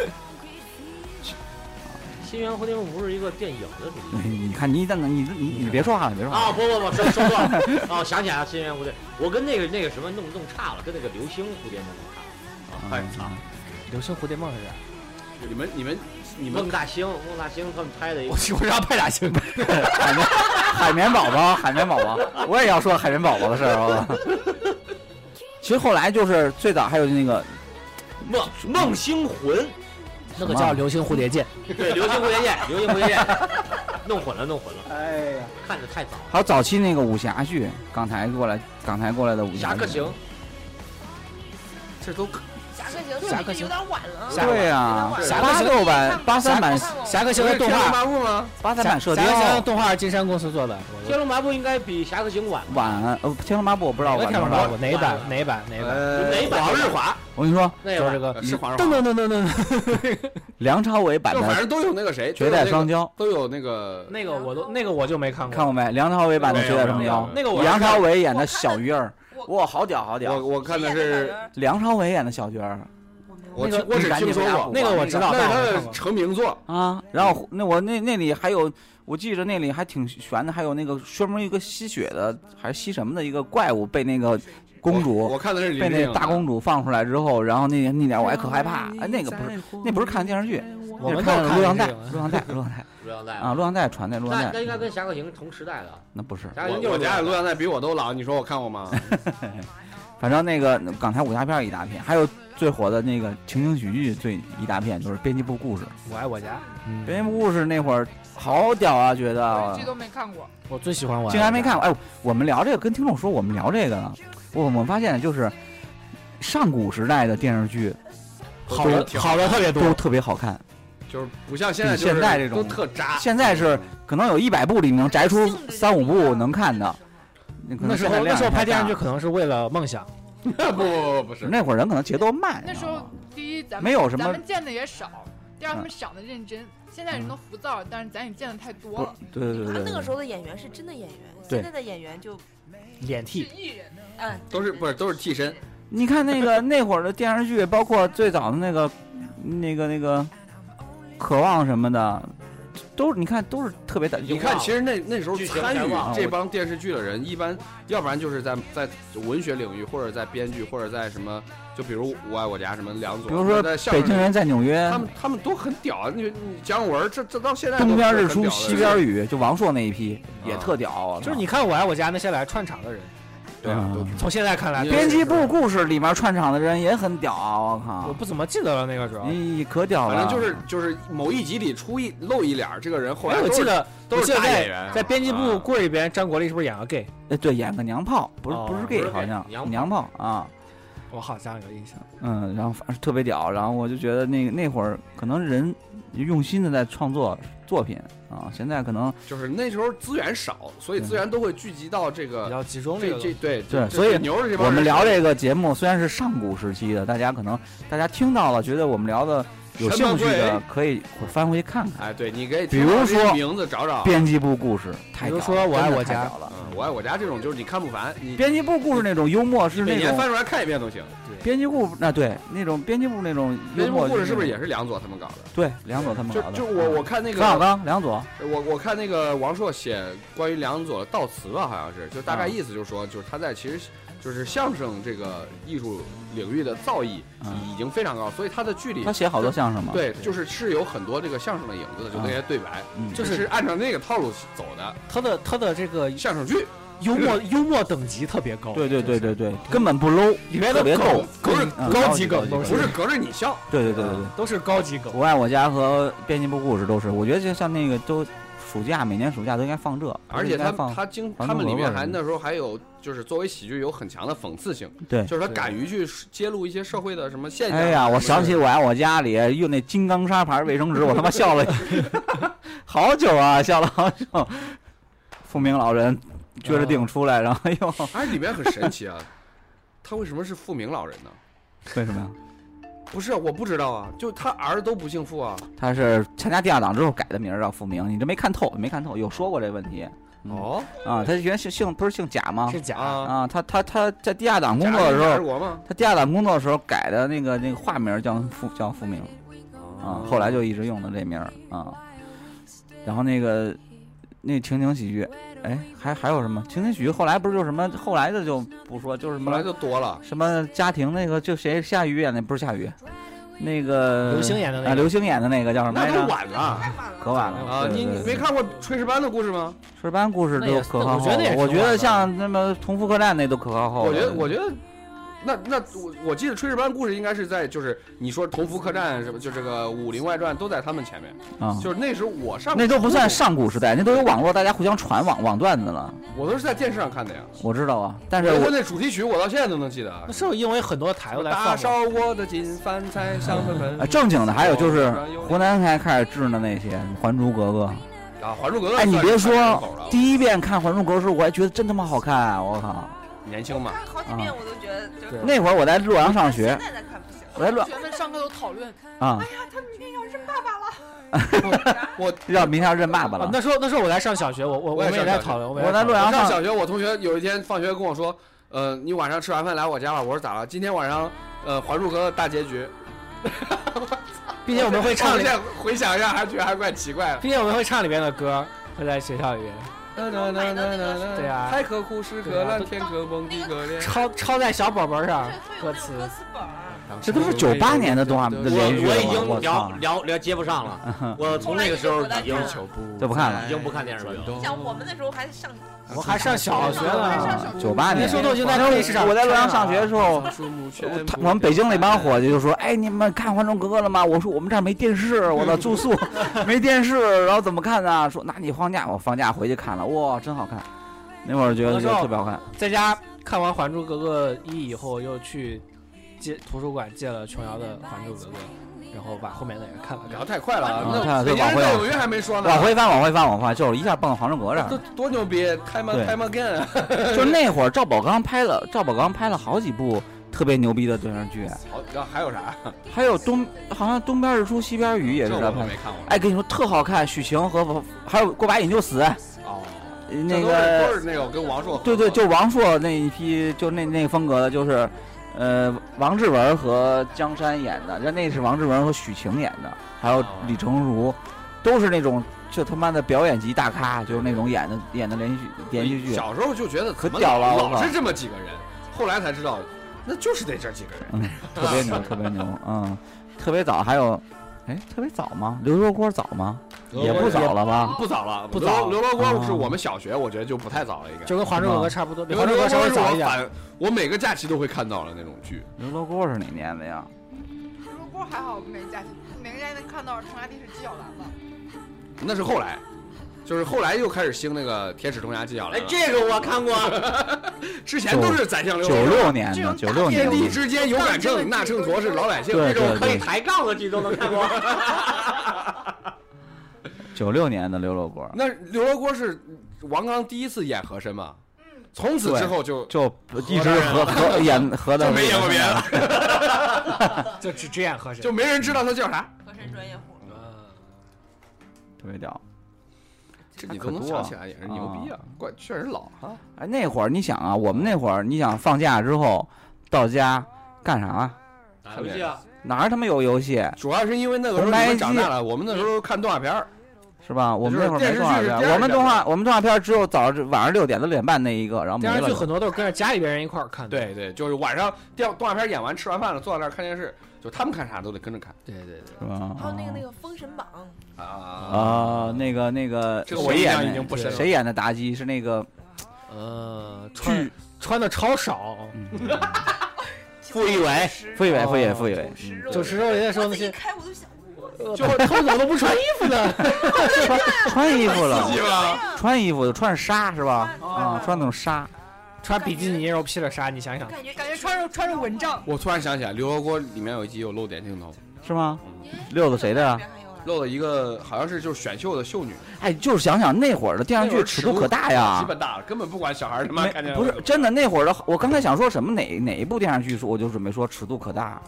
新垣蝴蝶梦》不是一个电影的主题你你看你等等你你你别说话了，别说话啊！不不不，说说错了。哦，想起来了，《新垣蝴蝶》，我跟那个那个什么弄弄差了，跟那个《流星蝴蝶梦》弄差了。哎操！流星蝴蝶梦是啥？你们你们你们孟大星，孟大星他们拍的一个我我让派大星。海绵海绵宝宝，海绵宝宝，我也要说海绵宝宝的事儿啊。其实后来就是最早还有那个梦梦星魂，那个叫流星蝴蝶剑。对，流星蝴蝶剑，流星蝴蝶剑，弄混了，弄混了，哎呀，看着太早了。还有早期那个武侠剧，港台过来港台过来的武侠剧。侠客行，这都行侠客行有点晚了。侠对呀，侠客行八六版八三版侠客行的动天龙画，八部吗？八三版射侠客行动画是金山公司做的。我天龙八部应该比侠客行晚。晚呃天龙八部我不知道哪个晚多少天龙八部？哪一版？哪一版？哪一版？呃哪版黄日华，我跟你说，那个就是这个是黄日噔华，噔噔噔噔。梁朝伟版的反正都有那个谁，绝代双骄，都有那个那个我都那个我就没看过。看过没？梁朝伟版的绝代双骄那个我梁朝伟演的小鱼儿，哇，好屌好屌！我我看的是，梁朝伟演的小角儿我那个我只听说过，那个我知道，那是他的成名作，啊，然后那我那那里还有，我记着那里还挺悬的，还有那个专门一个吸血的还是吸什么的一个怪物被那个公主我看的是被那大公主，放出来之后，然后那那点我还可害怕，哎，那个不是那不是看电视剧，我们看看录像带这个录像带录像带 录像带啊，录像带传的录像带，那那应该跟侠客行同时代的。那不是，侠客行就是我我家里录像带比我都老，你说我看过吗？反正那个港台武侠片一大片，还有最火的那个情景喜剧最一大片就是编辑部故事，我爱我家。编辑部故事那会儿好屌啊，觉我得一剧都没看过。我最喜欢我。竟然没看过。哎，我们聊这个，跟听众说我们聊这个呢，我我们发现就是上古时代的电视剧好的好的特别多都多。特别好看，就是不像现在，现在这种都特渣。现在是可能有一百部里能摘出三五部能看的。那时候那时候拍电视剧可能是为了梦想，不不不不不是，那会儿人可能节奏慢，那时候第一咱们没有什么咱们见的也少，第二他们想的认真。现在人都浮躁，但是咱也见的太多了。对对对对，他那个时候候的演员是真的演员，现在的演员就脸是替，艺人，嗯都是不是都是替身？你看那个 那会儿的电视剧，包括最早的那个那个那个渴望什么的，都是你看都是特别的。你看，其实那那时候参与这帮电视剧的人，一般要不然就是在在文学领域，或者在编剧，或者在什么，就比如《我爱我家》什么梁左，比如说北京人在纽约他，们他们都很屌啊！你你姜文这这到现在东边日出西边雨，就王朔那一批也啊特屌啊。就是你看我爱我家那些来串场的人，对啊，从现在看来，编辑部故事里面串场的人也很屌啊！我靠我，不怎么记得了那个时候。你可屌了。反正就是就是某一集里出一露一脸，这个人后哎，来我记得都是我记得在大演员，在编辑部啊故事里边，张国立是不是演个 gay？哎，对，演个娘炮，不是哦不是 gay，好像娘炮娘炮啊，我好像有印象。嗯，然后反正特别屌，然后我就觉得那个那会儿可能人用心的在创作作品啊，现在可能就是那时候资源少，所以资源都会聚集到这个比个较集中这这个这对对所以牛的这帮我们聊这个节目虽然是上古时期的，大家可能大家听到了，觉得我们聊的有兴趣的，可以翻回去看看。哎，对，你可以比如说名字找找，编辑部故事太屌了，比如说我爱我家太屌了。嗯，我爱我家这种就是你看不烦，你编辑部故事那种幽默是每那种年翻出来看一遍都行。编辑部那对那种编辑部那种幽编辑部默故事是不是也是是梁左他们搞的？对梁左他们就搞的？就我我看那个冯小刚、梁左，我我看那个王朔写关于梁左的悼词吧，好像是，就大概啊意思就是说，就是他在其实就是相声这个艺术领域的造诣嗯已经非常高，所以他的剧里他写好多相声嘛。，对，就是是有很多这个相声的影子的，就那些对白，嗯，就就是是按照那个套路走的他的他的这个相声剧，幽默幽默等级特别高。对对对对对，根本不 low，里面的梗，不是嗯高级梗不是隔着你笑，对对对对对。都是高级梗。我爱我家和编辑部故事都是，我觉得就像那个都暑假每年暑假都应该放这，而且他他经他们里面还那时候还有就是作为喜剧有很强的讽刺性，对就是他敢于去揭露一些社会的什么现象。啊哎呀，我想起我爱我家里用那金刚砂牌卫生纸，我他妈笑了 好久啊，笑了好久。富明老人撅着腚出来，然后又的，哎，里面很神奇啊，他为什么是富明老人呢？为什么呀？不是，我不知道啊，就他儿子都不姓傅啊。他是参加地下党之后改的名儿叫傅明，你这没看透，没看透，有说过这问题。嗯哦啊，他原姓姓不是姓贾吗？是贾，啊，啊，他他他在地下党工作的时候？他地下党工作的时候改的那个那个化名叫傅叫傅明啊，后来就一直用的这名儿啊。然后那个那情景喜剧，哎，还还有什么情景喜剧？后来不是就什么后来的就不说，就是什后来么就多了。什么家庭那个就谁夏雨演的不是夏雨，那个刘星演的那啊，个刘星演的那个叫什么那都着？晚了可晚了啊！你你没看过炊事班的故事吗？炊事班故事那也都可靠后我觉得也，挺我觉得晚的像那么同福客栈那都可靠后了。我觉得，我觉得，那那我我记得炊事班故事应该是在就是你说同福客栈什么，就这个《武林外传》都在他们前面。啊，就是那时候我上那都不算，上古时代，那都有网络，大家互相传网网段子了。我都是在电视上看的呀。我知道啊，但是包括我那主题曲，我到现在都能记得啊那。是不是因为很多台都在大烧嘛？我的金饭菜香喷喷。呃正经的还有就是湖南台开始制的那些《还珠格格》。啊，《还珠格格》哎，你别说第一遍看《还珠格格》时候，我还觉得真他妈好看啊！我靠，年轻嘛，看好几遍我都觉得就对那会儿我在洛阳上学现，在再看不行。我在洛阳学们上课都讨论，啊哎，呀，他明天要认爸爸了。我 要明天要认爸爸了。啊那时候那时候我在上小学，我我我也们也上小学在讨论，我们我在洛阳上我上小学，我同学有一天放学跟我说，呃，你晚上吃完饭来我家吧。我说咋了？今天晚上，呃，《还珠格格》大结局。并且我们会唱里我现，在回想一下，还觉得还怪奇怪的。并且我们会唱里边的歌，会在学校里边 对啊海可枯，石可烂，天可崩，地可裂。抄抄在小本本上歌词。歌词本儿。这都是九八年的动画的我连续剧了，我已经聊，聊聊接不上了，我从那个时候已经就不看了已经不看电视剧了。你想我们那时候还上，我还上小学呢，九八年那时候都已经在电视上。我在洛阳上学的时候，他我们北京那帮伙计就说：“哎，你们看《还珠格格》了吗？”我说：“我们这儿没电视，我的住宿 没电视，然后怎么看呢？”说：“那你放假，我放假回去看了，哇，真好看。”那会儿觉得就特别好看。在家看完《还珠格格一》以后，又去借图书馆借了琼瑶的《还珠格格》，然后把后面的也看了看。聊太快了啊！啊太那北京人纽约还没说呢。往回翻，往回翻，往回翻，就是一下蹦到《还珠格格》这多儿。多牛逼！Time 对 time again。就那会儿，赵宝刚拍了，赵宝刚拍了好几部特别牛逼的电视剧。好，然后还有啥？还有东，好像东边日出西边雨也是这他拍的。我都没看过。哎，跟你说特好看，许晴和还有过把瘾就死，哦，那个都是那个跟王朔对对，就王朔那一批，就那那个风格的，就是，呃，王志文和江山演的，那那是王志文和许晴演的，还有李成儒，都是那种就他妈的表演级大咖，就是那种演的演的连续连续剧，小时候就觉得可屌了老是这么几个人，后来才知道，那就是得这几个人。嗯，特别牛，特别牛，嗯，特别早，还有，哎，特别早吗？刘罗锅早吗？也不早了吧？不早了，不早刘罗锅啊是我们小学，我觉得就不太早了，应该。就跟《还珠格格》差不多，比《刘罗锅还珠格格》稍微是早一点。我反，我每个假期都会看到的那种剧。刘罗锅是哪年的呀？刘罗锅还好，每个假期每个假期能看到《成家电视纪晓岚》吧。那是后来，就是后来又开始兴那个《铁齿铜牙纪晓岚哎，了。这个我看过，之前都是宰相刘九罗锅。六年的，九六年的地之间有杆秤，那秤砣是老百姓。对这种可以抬杠的剧都能看过。九六年的刘罗锅，那刘罗锅是王刚第一次演和珅嘛？从此之后就就一直合合演和的就没演过别的，就只只演和珅，就没人知道他叫啥。和珅专业户。嗯特别屌。这你都能想起来，也是牛逼啊！怪确实老哈。哎，那会儿你想啊，我们那会儿你想放假之后到家干啥？打游戏啊，哪儿他妈有游戏主要是因为那个时候长大了，我们那时候看动画片儿，是吧？我们那会儿没动画片，我们动画我们动画片只有早上晚上六点到六点半那一个，然后没了电视剧。很多都是跟着家里边人一块儿看的。对对，就是晚上电动画片演完吃完饭了，坐在那儿看电视，就他们看啥都得跟着看。对对对，是吧？还有那个那个《封神榜。啊啊，那个那个这个我印象谁演的？已经不深了。谁演的妲己？是那个呃，穿剧穿的超少，傅艺伟，傅艺伟，哦傅艺伟，傅艺伟，吃肉九十肉爷的时候那些，我自己开我都想，呃他们怎么都不穿衣服呢？穿衣服了？穿衣服穿着纱是吧？穿啊，穿那种纱，穿比基尼然后披了纱，你想想，感觉感觉穿着穿着蚊帐，我突然想起来，《刘罗锅》里面有一集有露点镜头，是吗？嗯。溜的谁的呀？露了一个好像是就是选秀的秀女，哎，就是想想那会儿的电视剧尺度可大呀。基，本大了，根本不管小孩他妈看见不是真的那会儿的，我刚才想说什么哪哪一部电视剧说，我就准备说尺度可大，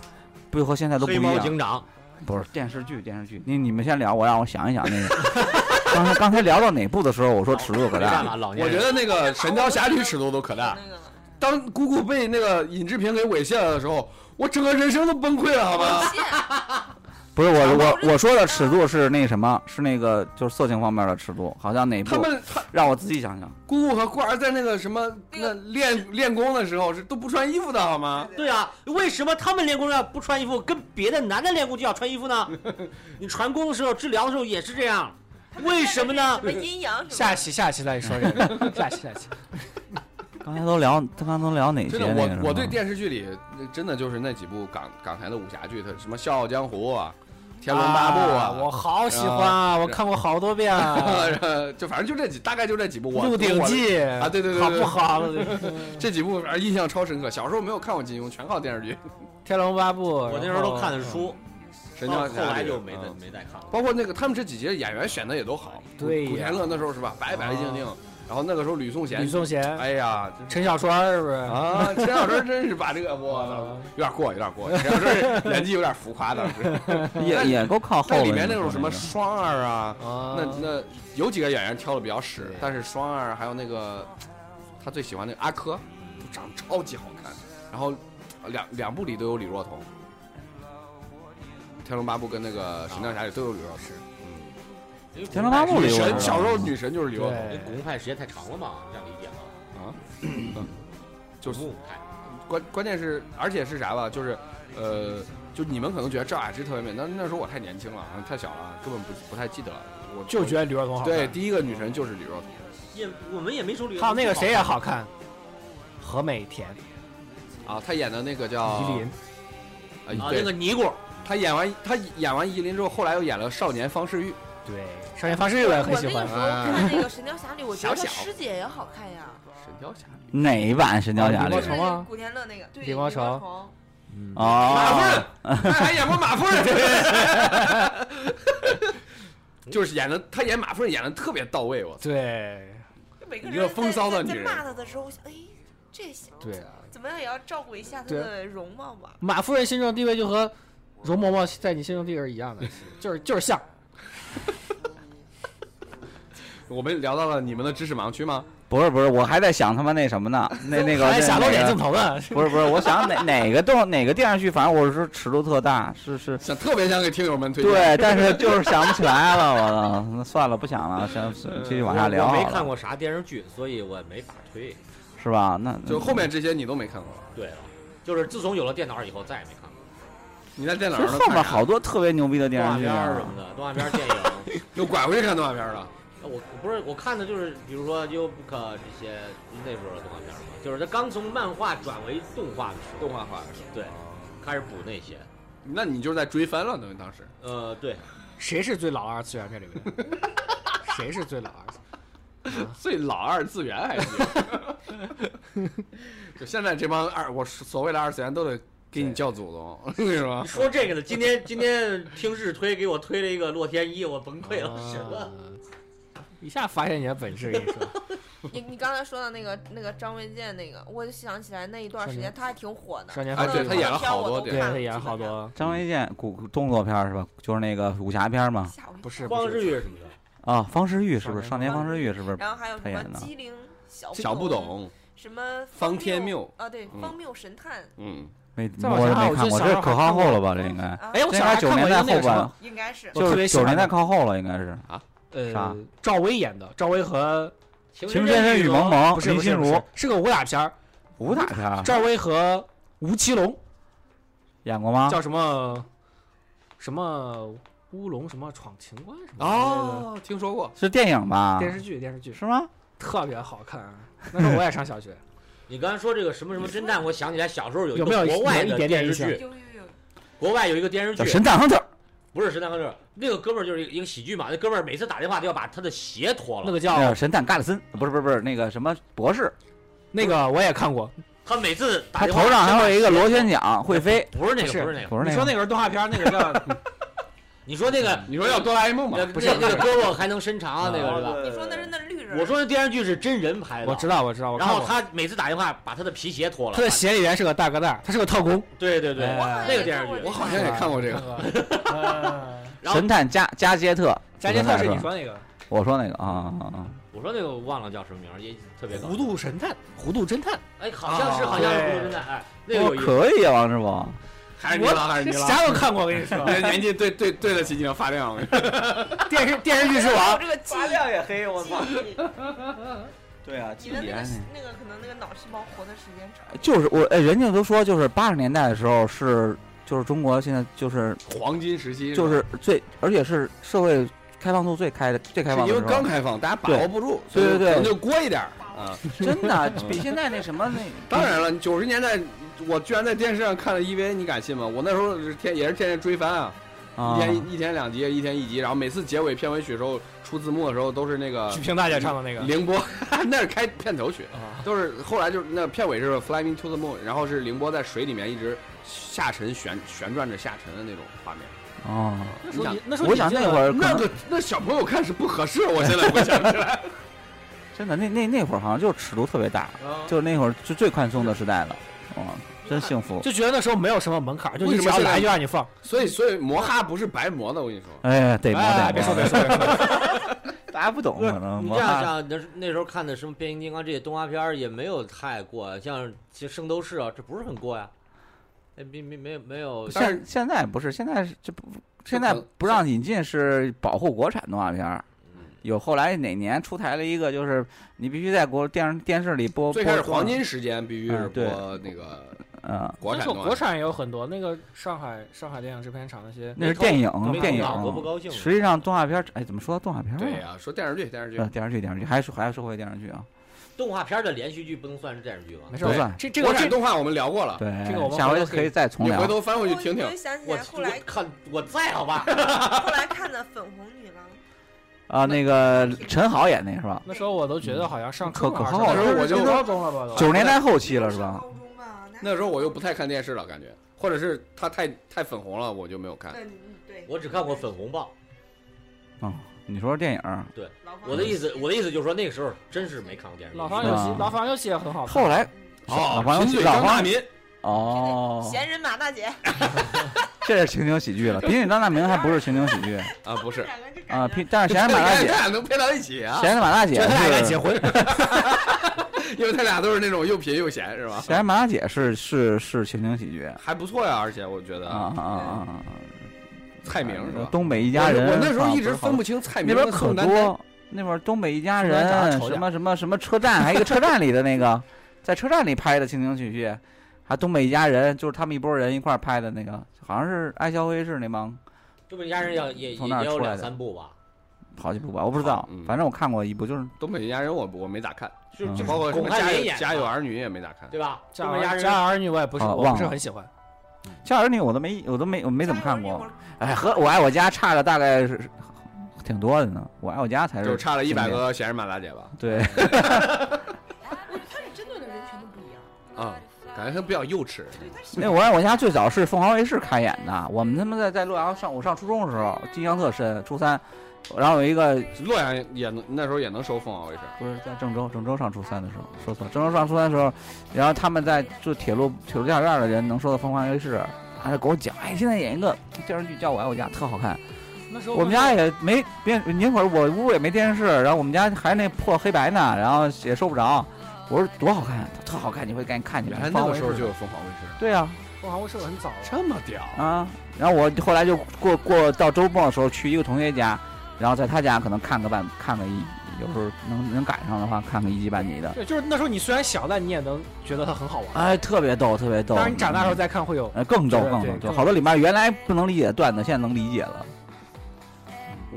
不和现在都不黑猫一样。警长，不是电视剧，电视剧，你你们先聊，我让我想一想那个。刚才刚才聊到哪部的时候，我说尺度可大。了，老年我觉得那个《神雕侠侣》尺度都可大。当姑姑被那个尹志平给猥亵了的时候，我整个人生都崩溃了，好吗？不是我我我说的尺度是那什么，是那个就是色情方面的尺度，好像哪部他们他让我仔细想想。姑姑和官儿在那个什么那练练功的时候是都不穿衣服的，好吗？对啊，为什么他们练功要不穿衣服，跟别的男的练功就要穿衣服呢？你传功的时候、治疗的时候也是这样，为什么呢什？么阴阳么下期下期再说这个，下期下期。刚才都聊，刚才都聊哪些我我对电视剧里真的就是那几部港港台的武侠剧，它什么《笑傲江湖》啊，《天龙八部》啊，我好喜欢啊！我看过好多遍啊，就反正就这几，大概就这几部。《鹿鼎记》啊对对对对好不 好？这几部反正印象超深刻。小时候没有看过金庸，全靠电视剧。天龙八部，我那时候都看的书，神后雕侠侣后来就没再嗯没再看了。包括那个他们这几节演员选的也都好。对古天乐那时候是吧，白白净净。然后那个时候吕颂贤吕，颂贤、哎呀，陈小川是不是？啊，陈小春真是把这个我操，有点过，有点过。陈小春演技有点浮夸，当时。也也够靠后里面那种什么双儿啊，啊那那有几个演员挑的比较屎，但是双儿还有那个他最喜欢那个阿珂，长得超级好看。然后两两部里都有李若彤，《天龙八部》跟那个《神雕侠侣》都有李若彤。嗯，天龙八部里女神小时候女神就是李若彤，那古墓派时间太长了嘛，这样理解吗？啊，嗯，就是古墓派，关关键是，而且是啥吧？就是，呃，就你们可能觉得赵雅芝特别美，但那时候我太年轻了，啊太小了，根本不不太记得。我就觉得李若彤好看。对，第一个女神就是李若彤。也我们也没说吕。还有那个谁也好看，何美甜、啊，她演的那个叫夷陵，啊，啊，那个尼姑，她演完他演完夷陵之后，后来又演了少年方世玉。对，少年方世玉我也很喜欢我那个时。候看那个《神雕侠侣》，我觉得小小师姐也好看呀。神雕侠侣哪一版《神雕侠侣啊李》就是光吗古天乐那个，对，李光光城城嗯马夫哦，人，他还演过马夫人，就是演的他演马夫人演的特别到位，我操！对每个一个风骚的女人骂他的时候，我想，哎，这行对啊，怎怎么样也要照顾一下他的容貌吧。马夫人心中的地位就和容嬷嬷在你心中地位是一样的，就是就是像。我们聊到了你们的知识盲区吗？不是不是，我还在想他妈那什么呢？那那个还想露那个点镜头呢，不是不是，我想哪哪个动哪个电视剧，反正我是尺度特大，是是，想特别想给听友们推荐。对，但是就是想不起来了，我操，那算了，不想了，想继续往下聊我，没看过啥电视剧，所以我没法推。是吧？那就后面这些你都没看过，对了，就是自从有了电脑以后，再也没看过你在电脑其实后面上能看啥好多特别牛逼的动画电视剧啊片儿什么的，动画片儿、电影。又拐回去看动画片了。我我不是我看的就是，比如说《优不可》这些那时候的动画片儿嘛，就是他刚从漫画转为动画的时候，动画化的是吧？对，开始补那些。那你就是在追番了，等于当时。呃，对，谁是最老二次元这里面？谁是最老二次元？最老二次元还是。就现在这帮二，我所谓的二次元都得给你叫祖宗，我跟你说。说这个的，今天今天听日推给我推了一个洛天依，我崩溃了，什么？啊一下发现你的本事，跟你说，你你刚才说的那个那个张卫健那个，我就想起来那一段时间他还挺火的。少年哎犯罪嘛对他演了好多对，他演了好多，张卫健古动作片是吧？就是那个武侠片儿嘛。不是光日月什么的，啊，方世玉是不是？少少年年方世玉是不是？然后还有什么机灵小小不懂，什么方天谬谬啊，对，嗯方谬神探嗯，没，我没看过，这可靠后了吧？这应该啊，哎，我这小时候还看过应该九年代后半，应该是就是九年代靠后了，应该是。啊呃，赵薇演的，赵薇和情情深深雨蒙蒙，林心如是个武打片儿，武打片儿赵薇和吴奇隆演过吗？叫什么什么乌龙什么闯情关什么哦，听说过。是电影吧？电视剧电视剧是吗？特别好看，那时候我也上小学，你刚才说这个什么什么侦探，我想起来小时候有一有没有个国外一的点电视剧，有有有，国外有一个电视叫《剧，神探亨特》。不是神探亨特，那个哥们儿就是一个喜剧嘛，那哥们儿每次打电话都要把他的鞋脱了，那个叫神探盖里森，不是不是不是那个什么博士，那个我也看过，他每次打他头上还会有一个螺旋桨，会飞，不是那个，不是那个，不是那个。你说那个是动画片，那个叫 你说那个你说要哆啦 A 梦吗那？不是那那个胳膊还能伸长啊，那个是吧？你说那是那绿人，我说的电视剧是真人拍的，我知道我知道，我然后。他每次打电话把他的皮鞋脱了，他的鞋里面是个大哥大，他是个特工。对对对，那个电视剧我好像也看过这个。神探加加杰特，加杰特是你说那个我说那个啊啊啊！我说那个我忘了叫什么名儿，也特别搞弧度神探，糊涂侦探。哎，好像是啊好像是糊涂侦探》，哎，那个。可以啊，王师傅。还是你老，还是你老。啥都看过，我跟你说。你的年纪对对对得起你的发量。电视电视剧是有王，这个记忆。也黑，我操 对啊，你的那个那个可能那个脑细胞活的时间长。就是我哎，人家都说就是八十年代的时候是就是中国现在就是 黄金时期就是最而且是社会开放度最开的最开放是因为的时候刚开放，大家把握不住，对对对就过一点啊。真的比现在那什么那当然了，九十年代我居然在电视上看了 EVA，你敢信吗？我那时候是天也是天天追番啊，啊一天一天两集，一天一集，然后每次结尾片尾曲的时候出字幕的时候都是那个许平大姐唱的那个。凌波，那是开片头曲，啊都是后来就是那片尾是 Fly Me to the Moon，然后是凌波在水里面一直下沉旋旋转着下沉的那种画面。哦，那时候你你那时候我想那会儿那个那小朋友看是不合适，我现在回想起来。真的那那那会儿好像就是尺度特别大，啊就是那会儿是最宽松的时代了，哇，真幸福。就觉得那时候没有什么门槛，就你只要来就让你放。所以所以魔哈不是白磨的，我跟你说。哎，得磨哎，得磨别说别说别说，大家不懂可能你这样想，那那时候看的什么变形金刚这些动画片儿也没有太过，像其实圣斗士啊，这不是很过呀，哎，没没没有没有，但是现现在不是，现在是这不现在不让引进是保护国产动画片儿。嗯有后来哪年出台了一个，就是你必须在国电视电视里播。最开始黄，金时间必须是播那个嗯，国产国产也有很多，那个上海上海电影制片厂那些，那是电影电影。我不高兴。实际上动画片，哎，怎么说动画片？对呀、说电视剧电视剧呃，电视剧电视剧，还是还要说回电视剧啊？动画片的连续剧不能算是电视剧吧？没事不算国这这个这产动画我们聊过了，对，这个我们下回可以再重聊。你回头翻回去我听听我。就想起来，后来看我在好吧？后来看的《粉红女郎啊，那个陈好演那是吧？那时候我都觉得好像上可可好上那时候我就上高中了吧都。九十年代后期了是吧？那时候我又不太看电视了，感觉，或者是它太太粉红了，我就没有看。嗯对，我只看过粉红豹。啊，你说说电影对，我的意思，我的意思就是说，那个时候真是没看过电视。老房有戏啊，老房有戏也很好看。后来哦，黄贫嘴老黄张大民，哦，闲人马大姐，这是情景喜剧了。贫嘴张大明还不是情景喜剧 啊，不是，啊，贫但是 闲人马大姐，他俩能配到一起啊？闲人马大姐这他俩结是婚。因为他俩都是那种又贫又闲，是吧？闲人马大姐是是是情景喜剧还不错呀，而且我觉得啊啊啊啊！蔡明是吧？东北一家人，我我那时候一直啊分不清蔡明那边可和宋丹丹。多，那边东北一家人，什么什么什么车站，还有一个车站里的那个，在车站里拍的情景喜剧，还东北一家人，就是他们一拨人一块儿拍的那个，好像是爱笑会是那帮东北一家人要也也从那儿也有出来的两三部吧，好几部吧，我不知道嗯，反正我看过一部，就是东北一家人我我没咋看，嗯就就包括什么家家有儿女也没咋看。对吧？家有家人儿女我也不是，我不是很喜欢。《家有儿女》，我都没我都没我没怎么看过，哎，和我爱我家差了大概是挺多的呢，我爱我家才是就是差了一百，个闲人马大姐吧？对，我他是针对的人群都不一样。啊，感觉他比较幼稚。那我爱我家最早是凤凰卫视开演的，我们他妈在在洛阳上我上初中的时候，印象特深，初三，然后有一个洛阳也能那时候也能收凤凰卫视。不是在郑州，郑州上初三的时候，说错了，郑州上初三的时候，然后他们在就铁路铁路电影院的人能收到凤凰卫视，还给我讲，哎，现在演一个电视剧叫《我爱我家》，特好看。那时候我们家也没别那会儿我屋也没电视，然后我们家还那破黑白呢，然后也收不着。我说多好看，特好看，你会赶紧看去。原来那个时候就有凤凰卫视，对呀凤凰卫视很早了，这么屌啊然后我后来就过过到周末的时候去一个同学家，然后在他家可能看个半看个一，有时候能能赶上的话看个一集半集的。对，就是那时候你虽然小，但你也能觉得它很好玩。哎，特别逗，特别逗。当然你长大的时候再看会有，呃，更逗，更逗，就对好多里面原来不能理解的段子，现在能理解了。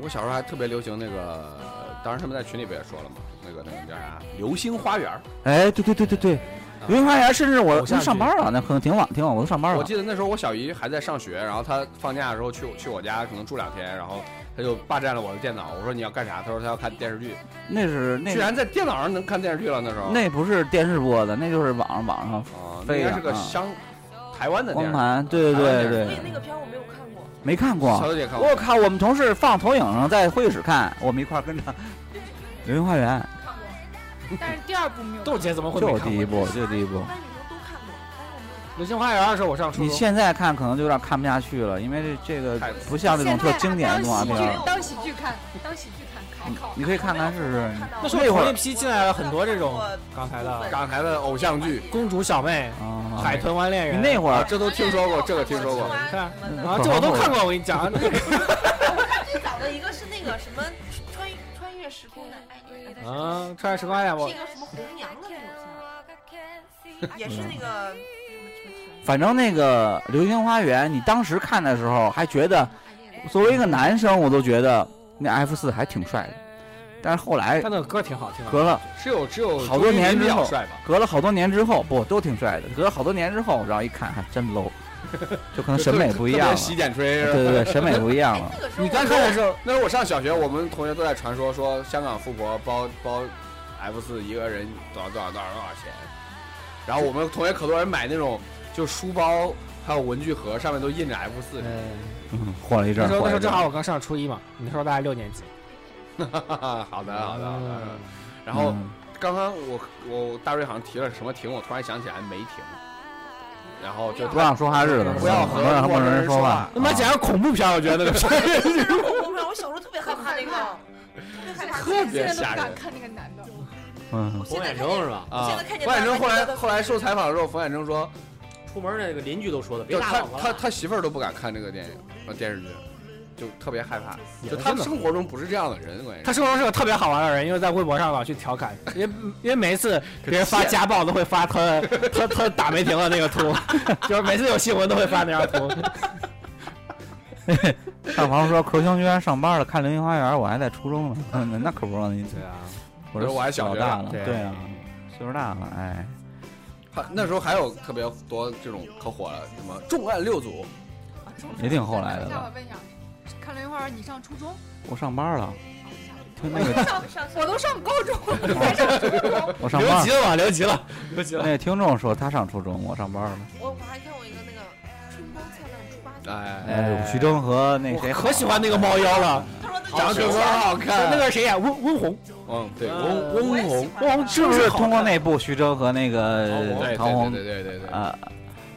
我小时候还特别流行那个，当时他们在群里不也说了吗？那个那个叫啥？流星花园。哎，对对对对对，流星花园，甚至我偶像剧上班了，那可能挺晚，挺晚，我都上班了。我记得那时候我小姨还在上学，然后她放假的时候去去我家，可能住两天，然后她就霸占了我的电脑。我说你要干啥？他说他要看电视剧。那是那居然在电脑上能看电视剧了，那时候。那不是电视播的，那就是网上网上啊，那应该是个香台湾的。光盘。对对对所以对，那个片我没有看过。没看过。小姐看过。我靠，我们同事放投影上，在会议室看，我们一块儿跟着 《流星花园看过，但是第二部没有。豆姐怎么》，会看过？第一部，就第一部。流星花园的时候我上初你，现在看可能就有点看不下去了，因为这这个不像那种特经典的动画片儿。当喜剧看，当喜剧看。你可以看看试试。那时候同一批进来了很多这种刚才的港台的偶像剧。公主小妹、啊，海豚湾恋人，那会儿这都听说过，这个听说过。你看这我都看过，我跟你讲，最早的一个是那个什么穿穿越时空的爱你，啊，穿越时空爱我是一个什么红娘的那种也是那个反正那个《流星花园》，你当时看的时候还觉得，作为一个男生，我都觉得那 F 四还挺帅的。但是后来他那个歌挺好听的。隔了只有只有好多年之后？隔了好多年之后，不都挺帅的。隔了好多年之后，然后一看还真 low，就可能审美不一样了。洗剪吹？对对对，审美不一样了。你刚看的时候，那时候我上小学，我们同学都在传说说香港富婆包包 F 四一个人多少多少多少多少钱，然后我们同学可多人买那种就书包还有文具盒上面都印着 F 四，嗯，嗯，火了一阵儿。那时候那时候正好我刚上初一嘛，那时候大概六年级。好的好的好的。然后嗯刚刚我我大瑞好像提了什么停，我突然想起来没停，然后就不让说话日子，不要和陌生人说话。他妈简直恐怖片，我觉得那个 片。我小时候特别害怕那个，特别吓人看那个男的。嗯，冯远征是吧？啊冯远征后来后来受采访的时候，冯远征说，出门那个邻居都说的，别就他打老婆了。他他媳妇儿都不敢看这个电影呃电视剧，就特别害怕。就他生活中不是这样的人，关键他生活中是个特别好玩的人，因为在微博上老去调侃，因为因为每一次别人发家暴都会发他 他他打没停的那个图，就是每次有新闻都会发那张图。上房说球星居然上班了，看《流星花园》，我还在初中呢。嗯，那可不让你。对啊，我说我还小学了，对对啊，岁数大了，哎，还那时候还有特别多这种可火了，什么重案六组，也挺后来的我了。问一下，看《流星花园》，你上初中？我上班了，听那个我都上高中了，你还上初中？我上班留级。了吧，留级了，留级了。那个听众说他上初中，我上班了。我我还看过一个那个春光灿烂猪八戒，哎，哎，徐峥和那谁可喜欢那个猫妖了，他说那长得可好看，那个谁演温温红，嗯，对，呃翁翁虹是不是通过那部徐峥和那个对陶虹对对对对对，啊？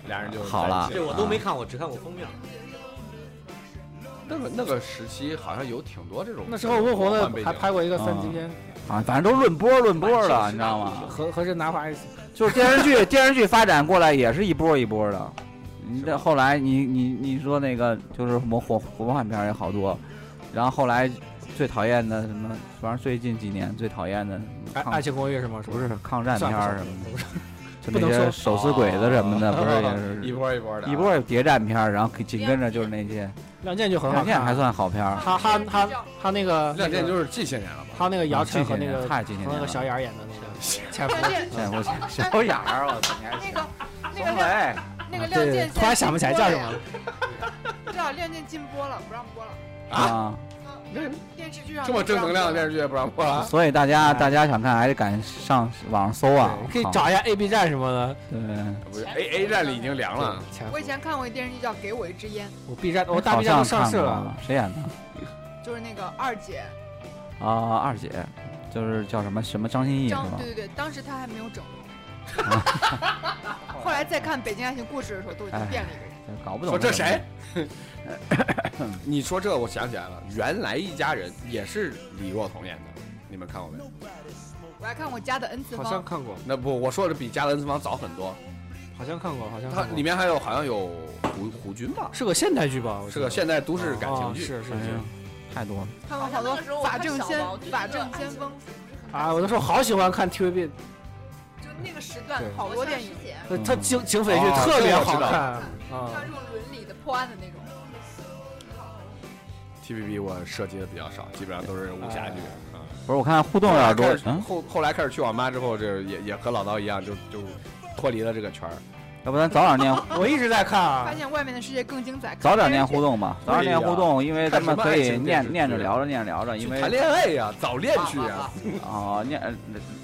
俩人就好了这我都没看过，只看过封面。那个那个时期好像有挺多这种那时候翁虹的还拍过一个三级片，啊，反正都论波论波的，你知道吗？合合适拿法 S，就是电视剧电视剧发展过来也是一波一波的。你这后来你你你说那个就是什么火火幻片也好多，然后后来最讨厌的什么，反正最近几年最讨厌的抗爱爱情公寓是吗？不是抗战片儿什么的，不是就那些不能说手撕鬼子什么的，不是也 是一波一波的啊，一波谍战片儿，然后紧跟着就是那些亮剑就很好看，亮剑还算好片儿，他他他他那个亮剑就是近些年了吧？他那个姚晨和那个年太近些和那个。小眼儿演的那个前夫，亮剑现在我小眼儿，我操，你还那个那个那个亮剑，突然想不起来叫什么了。不知道亮剑禁播了，不让播了。啊，电视剧上这么正能量的电视视剧也不让播了？所以大家哎大家想看还得赶上网上搜啊对，可以找一下 A B 站什么的。对。不是 A A 站里已经凉了，我以前看过一电视剧叫《给我一支烟我 B 站我大 B 站都上市了谁演的？》，就是那个二姐啊，二姐，就是叫什么什么张歆艺？对对对，当时她还没有整容。后来再看《北京爱情故事》的时候，都已经变了一个人。搞不懂说这谁？你说这我想起来了，原来一家人也是李若彤演的，你们看过没？我还看过《家的 N 次方好方》，像看过，那不，我说的比《家的 N 次方》早很多。好像看过，好像它看过里面还有好像有胡胡军吧，是个现代剧吧？我是个现代都市感情剧。哦是是是哎呀太多了。看过好多法看小证先法证先锋，啊！我那时候好喜欢看 TVB，就那个时段好多电影，姐，呃它警警匪剧哦特别这我知道好看啊像。这种伦理的破案的那种。TVB 我涉及的比较少，基本上都是武侠剧。啊，不是，我看互动有点多后后来开始去网吧之后，这也也和老刀一样，就就脱离了这个圈儿。要不咱早点念，我一直在看啊发，现外面的世界更精彩。早点念互动吧，早点念互动，因为咱们可以念念着聊着念着聊着，因为谈恋爱呀，早恋去呀。哦念呃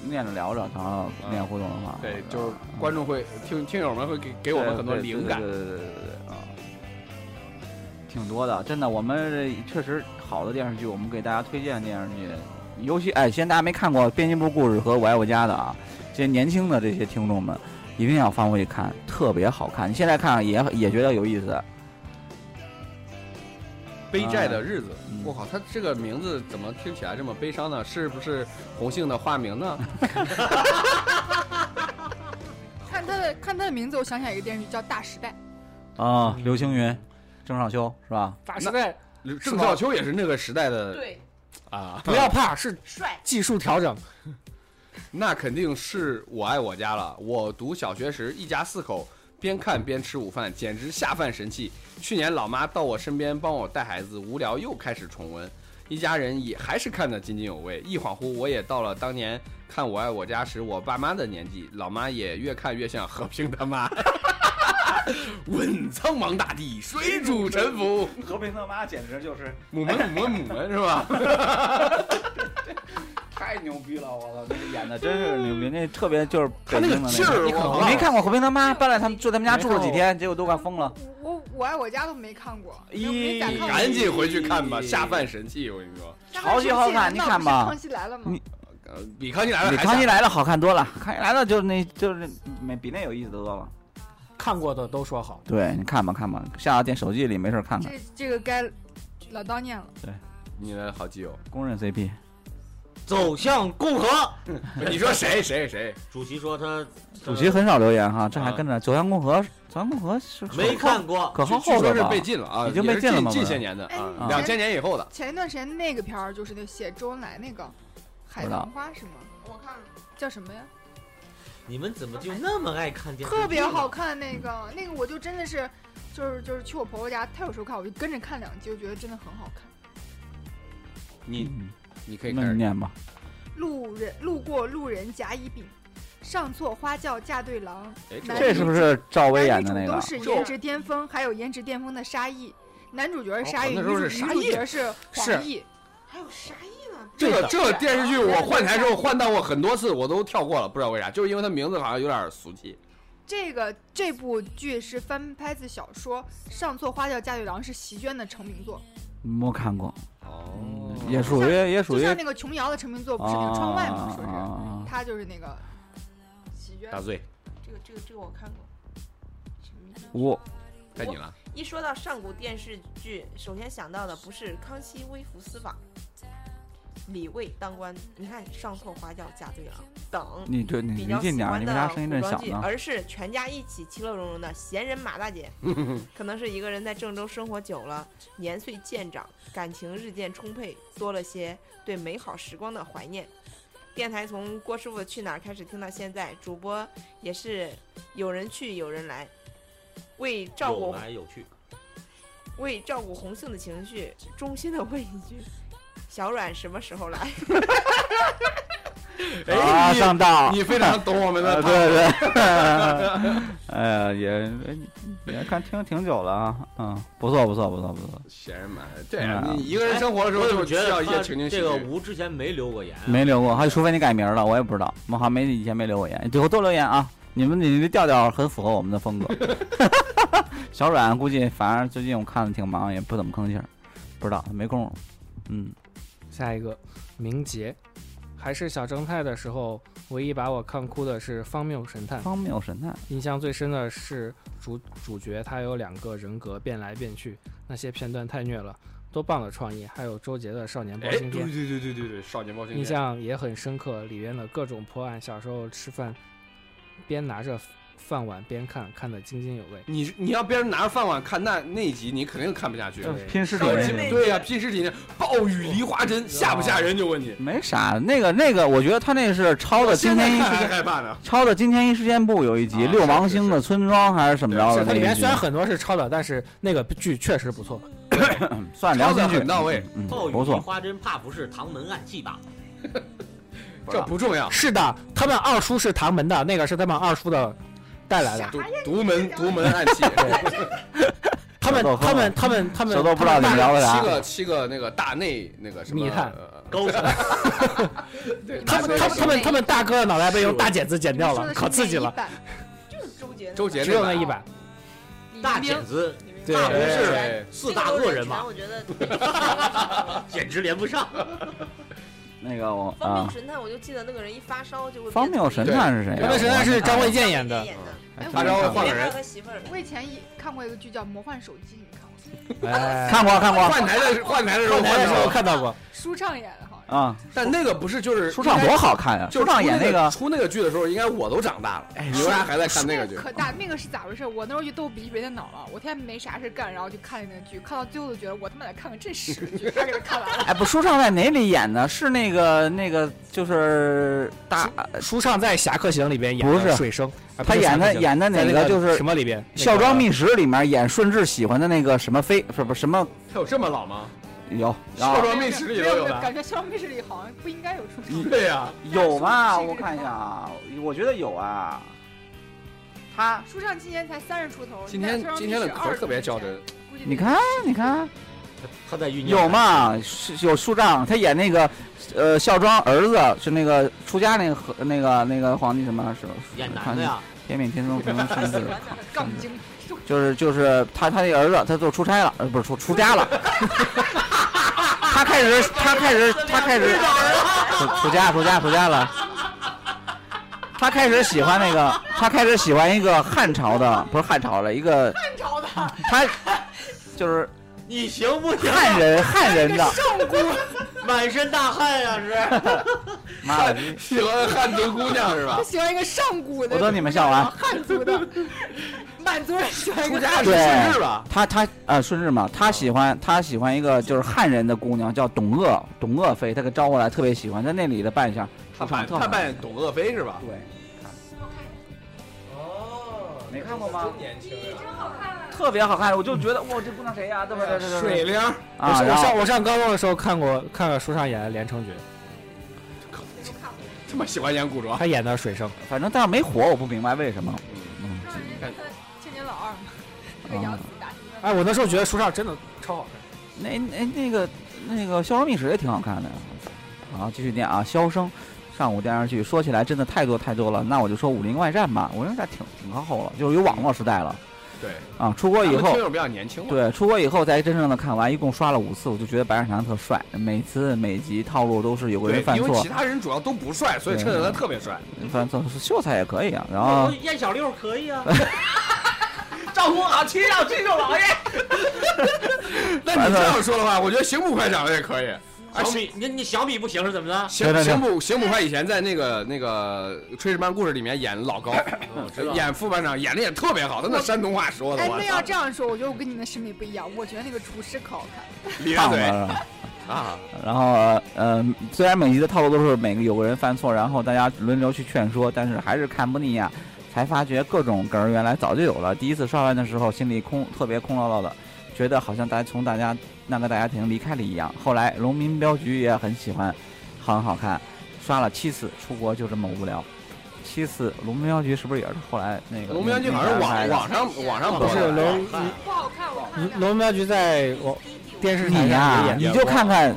念着聊着，然后念互动的话，对，就是观众会听听友们会给给我们很多灵感。对对对对对对啊，挺多的，真的，我们确实好的电视剧，我们给大家推荐电视剧，尤其哎，现在大家没看过《编辑部故事》和《我爱我家》的啊，这些年轻的这些听众们，一定要翻回去看，特别好看。你现在看也也觉得有意思，背债的日子嗯，我靠，他这个名字怎么听起来这么悲伤呢？是不是红杏的化名呢？看他的看他的名字，我想起来一个电视剧叫《大时代》，啊，刘青云、郑少秋是吧？大时代郑少秋也是那个时代的对，啊，不要怕，是帅，技术调整。那肯定是我爱我家了。我读小学时，一家四口边看边吃午饭，简直下饭神器。去年老妈到我身边帮我带孩子，无聊又开始重温，一家人也还是看得津津有味。一恍惚，我也到了当年看我爱我家时我爸妈的年纪，老妈也越看越像和平他妈。问苍茫大地，谁主沉浮？和平他妈简直就是母门母门母门是吧？太牛逼了！我操，那个演的真是牛逼，那特别就是他那个北京的劲儿，你没看过和平他妈搬来他们住他们家住了几天，结果都快疯了。我我我爱我家都没看过，咦。赶紧回去看吧，下饭神器，我跟你说，超级好看你看吧康熙来了吗？你呃，比康熙来了比康熙来了好看多了，康熙来了就是那就是没比那有意思多了。看过的都说好，对，你看吧看吧，下到电手机里没事看看，这这个该老刀念了。对你的好基友，公认 CP。走向共和。你说谁谁谁？主席说他主席很少留言哈，这还啊跟着走向共和，走向共和是没看过，可靠据说是后的吧？被禁了啊，已经被禁了吗近些年的两千年以后的。前一段时间那个片儿就是那写周恩来那个海棠花是吗？我看了，叫什么呀？你们怎么就那么爱看电视？特别好。看那个那个，我就真的是就是就是去我婆婆家，她有时候看，我就跟着看两集，我觉得真的很好看。你嗯你可以开始念吧。路人路过路人甲乙丙，上错花轿嫁对郎。哎，这是不是赵薇演的那个男女主都？是颜值巅峰，还有颜值巅峰的沙溢。男主角是沙溢，女主女主是沙溢角是黄奕。还有沙溢呢，这个这个电视剧我换台之后换到过很多次，我都跳过了，不知道为啥，就是因为它名字好像有点俗气。这个这部剧是翻拍自小说《上错花轿嫁对郎》，是席绢的成名作。没看过，哦嗯也属于也属于就像那个琼瑶的成名作不是那个窗外吗？说是啊他就是那个喜剧。大醉，这个这个这个我看过。我该你了。一说到上古电视剧，首先想到的不是《康熙微服私访》、李卫当官，你看上错花轿嫁对郎等你这你比较喜离近点儿，欢的你为啥声音古装剧，这么小呢？而是全家一起其乐融融的闲人马大姐。可能是一个人在郑州生活久了，年岁渐长，感情日渐充沛，多了些对美好时光的怀念。电台从郭师傅去哪儿开始听到现在，主播也是有人去有人来，为照有顾来有去，为照顾红杏的情绪，衷心的问一句：小阮什么时候来？啊，你上道，你非常懂我们的对路。对，哎呀，也也看听挺久了啊，嗯，不错不错不错不错，闲人们，对你一个人生活的时候就需要一些情景喜剧。这个吴之前没留过言啊？没留过，还除非你改名了，我也不知道，我好像没以前没留过言，以后多留言啊，你们你的调调很符合我们的风格。小阮估计反正最近我看的挺忙，也不怎么吭气儿，不知道没工夫，嗯，下一个明杰，还是小正太的时候，唯一把我看哭的是《方谬神探》。方谬神探，印象最深的是主主角他有两个人格变来变去，那些片段太虐了，多棒的创意！还有周杰的《少年包青天》，对对对对对，少年包青天印。象也很深刻，里面的各种破案，小时候吃饭边拿着饭碗边看，看得津津有味。你你要别人拿着饭碗看那那一集，你肯定看不下去。对拼尸体对呀、拼尸体那暴雨梨花针吓不吓人？就问你，没啥，那个那个，我觉得他那是抄的《惊现在看还天一时间》，害怕呢。抄的《惊天一事件簿》有一集啊六王是是星的村庄还是怎么着的里面虽，然很多是抄的，但是那个剧确实不错。算良心很到位嗯，暴雨梨不错，花针怕不是唐门暗器吧？这不重要，是的，他们二叔是唐门的，那个是他们二叔的带来的。独独门独门暗器。他们他们他们他们小豆不知道你们聊的啥七，个七个那个大内那个什么密探呃高手 他们他们他们他们大哥的脑袋被用大剪子剪掉了，可刺激了。就是周杰的周杰只有那一版，大剪子对那不哎是四大恶人嘛？我觉得简直连不上。那个我方啊。谬，神探，我就记得那个人一发烧就会方谬神探是谁呀？方谬神探是张卫健演的。演的，哎发烧会我换个人。我以前一看过一个剧叫《魔幻手机》，你看过吗？哎，看过看过。换台的换台的时候换台的时候，看到过，舒畅演的。啊，但那个不是就是舒畅多好看呀！就舒畅演那那个出那个剧的时候，应该我都长大了。哎，你为啥还在看那个剧？可大，那个是咋回事？我那时候就逗比别的脑了，我天天没啥事干，然后就看那个剧，看到最后就觉得我他妈得看个真实剧，还给他看完了。哎，不，舒畅在哪里演的？是那个那个，就是大舒畅在《侠客行》里边演不是的水生，他演的演的哪在那个个就是什么里边？《孝庄秘史》里面演顺治喜欢的那个什么妃，不是不是什么他有这么老吗？有孝啊庄秘史里没有都有的。感觉《孝庄秘史》里好像不应该有出场。对呀，有吗？我看一下啊，我觉得有啊。他，舒畅今年才三十出头，今天今天的壳特别较真，，估计你看你看他在酝酿有？嘛？是有舒畅，他演那个呃孝庄儿子是那个出家那个和那个那个皇帝什么是演男的呀，天命天宗天宗顺治。杠精。就是就是他他那儿子他就出差了，呃不是出出家了。他开始他开始他开始出出家出家出家了。他开始喜欢那个，他开始喜欢一个汉朝的，不是汉朝的，一个汉朝的他就是你行不行？汉人汉人的，上古，满身大汗呀，是。妈的，喜欢汉族姑娘是吧他？喜欢一个上古的，我等你们笑完汉族的，满族人喜欢一个出家顺治吧？他他呃顺治嘛，他喜欢他喜欢一个就是汉人的姑娘叫董鄂，董鄂妃，他给招过来，特别喜欢，在那里的扮相，他扮他扮演董鄂妃是吧？对，哦，没看过吗？真年轻真好看啊。特别好看，我就觉得哇，这姑娘谁呀？对不对？对对对。水灵，啊，我上我上高中的时候看过看了舒畅演的《连城诀这么喜欢演古》，装，他演的水生。反正但是没火，我不明白为什么。嗯，千年老二嘛，那个杨。哎，我那时候觉得舒畅真的超好看。那那那个那个《消失秘史》也挺好看的。好，继续念啊，《箫声》上午电视剧，说起来真的太多太多了。那我就说《武林外传》吧，《武林外战》挺挺靠后了，就是有网络时代了。对，啊，出国以后比较年轻嘛，对，出国以后才真正的看完，一共刷了五次，我就觉得白展堂特帅，每次每集套路都是有个人，犯错因为其，他人主要都不帅，所以对衬得他特别帅。犯错秀才也可以啊，然后燕小六可以啊，赵公好，亲上亲寿老爷。那你这样说的话，我觉得刑捕快长得也可以。小米，你你小米不行是怎么的？刑对对对刑捕刑捕快以前在那个那个《炊事班故事》里面演老高，演副班长演的也特别好，他那山东话说的，哎，那要这样说，我觉得我跟你们审美不一样。我觉得那个厨师可好看。胖子咧嘴啊，然后呃，虽然每集的套路都是每个有个人犯错，然后大家轮流去劝说，但是还是看不腻呀、才发觉各种梗儿原来早就有了。第一次刷完的时候，心里空特别空落落的，觉得好像大家从大家那个大家庭离开了一样。后来农民镖局也很喜欢，很好看，刷了七次，出国就这么无聊。七次龙民镖局是不是也是后来那个？龙标局好像是网网上网上播不是的，龙不好看，我看了。龙镖局在我电视台你呀、上也演你就看看《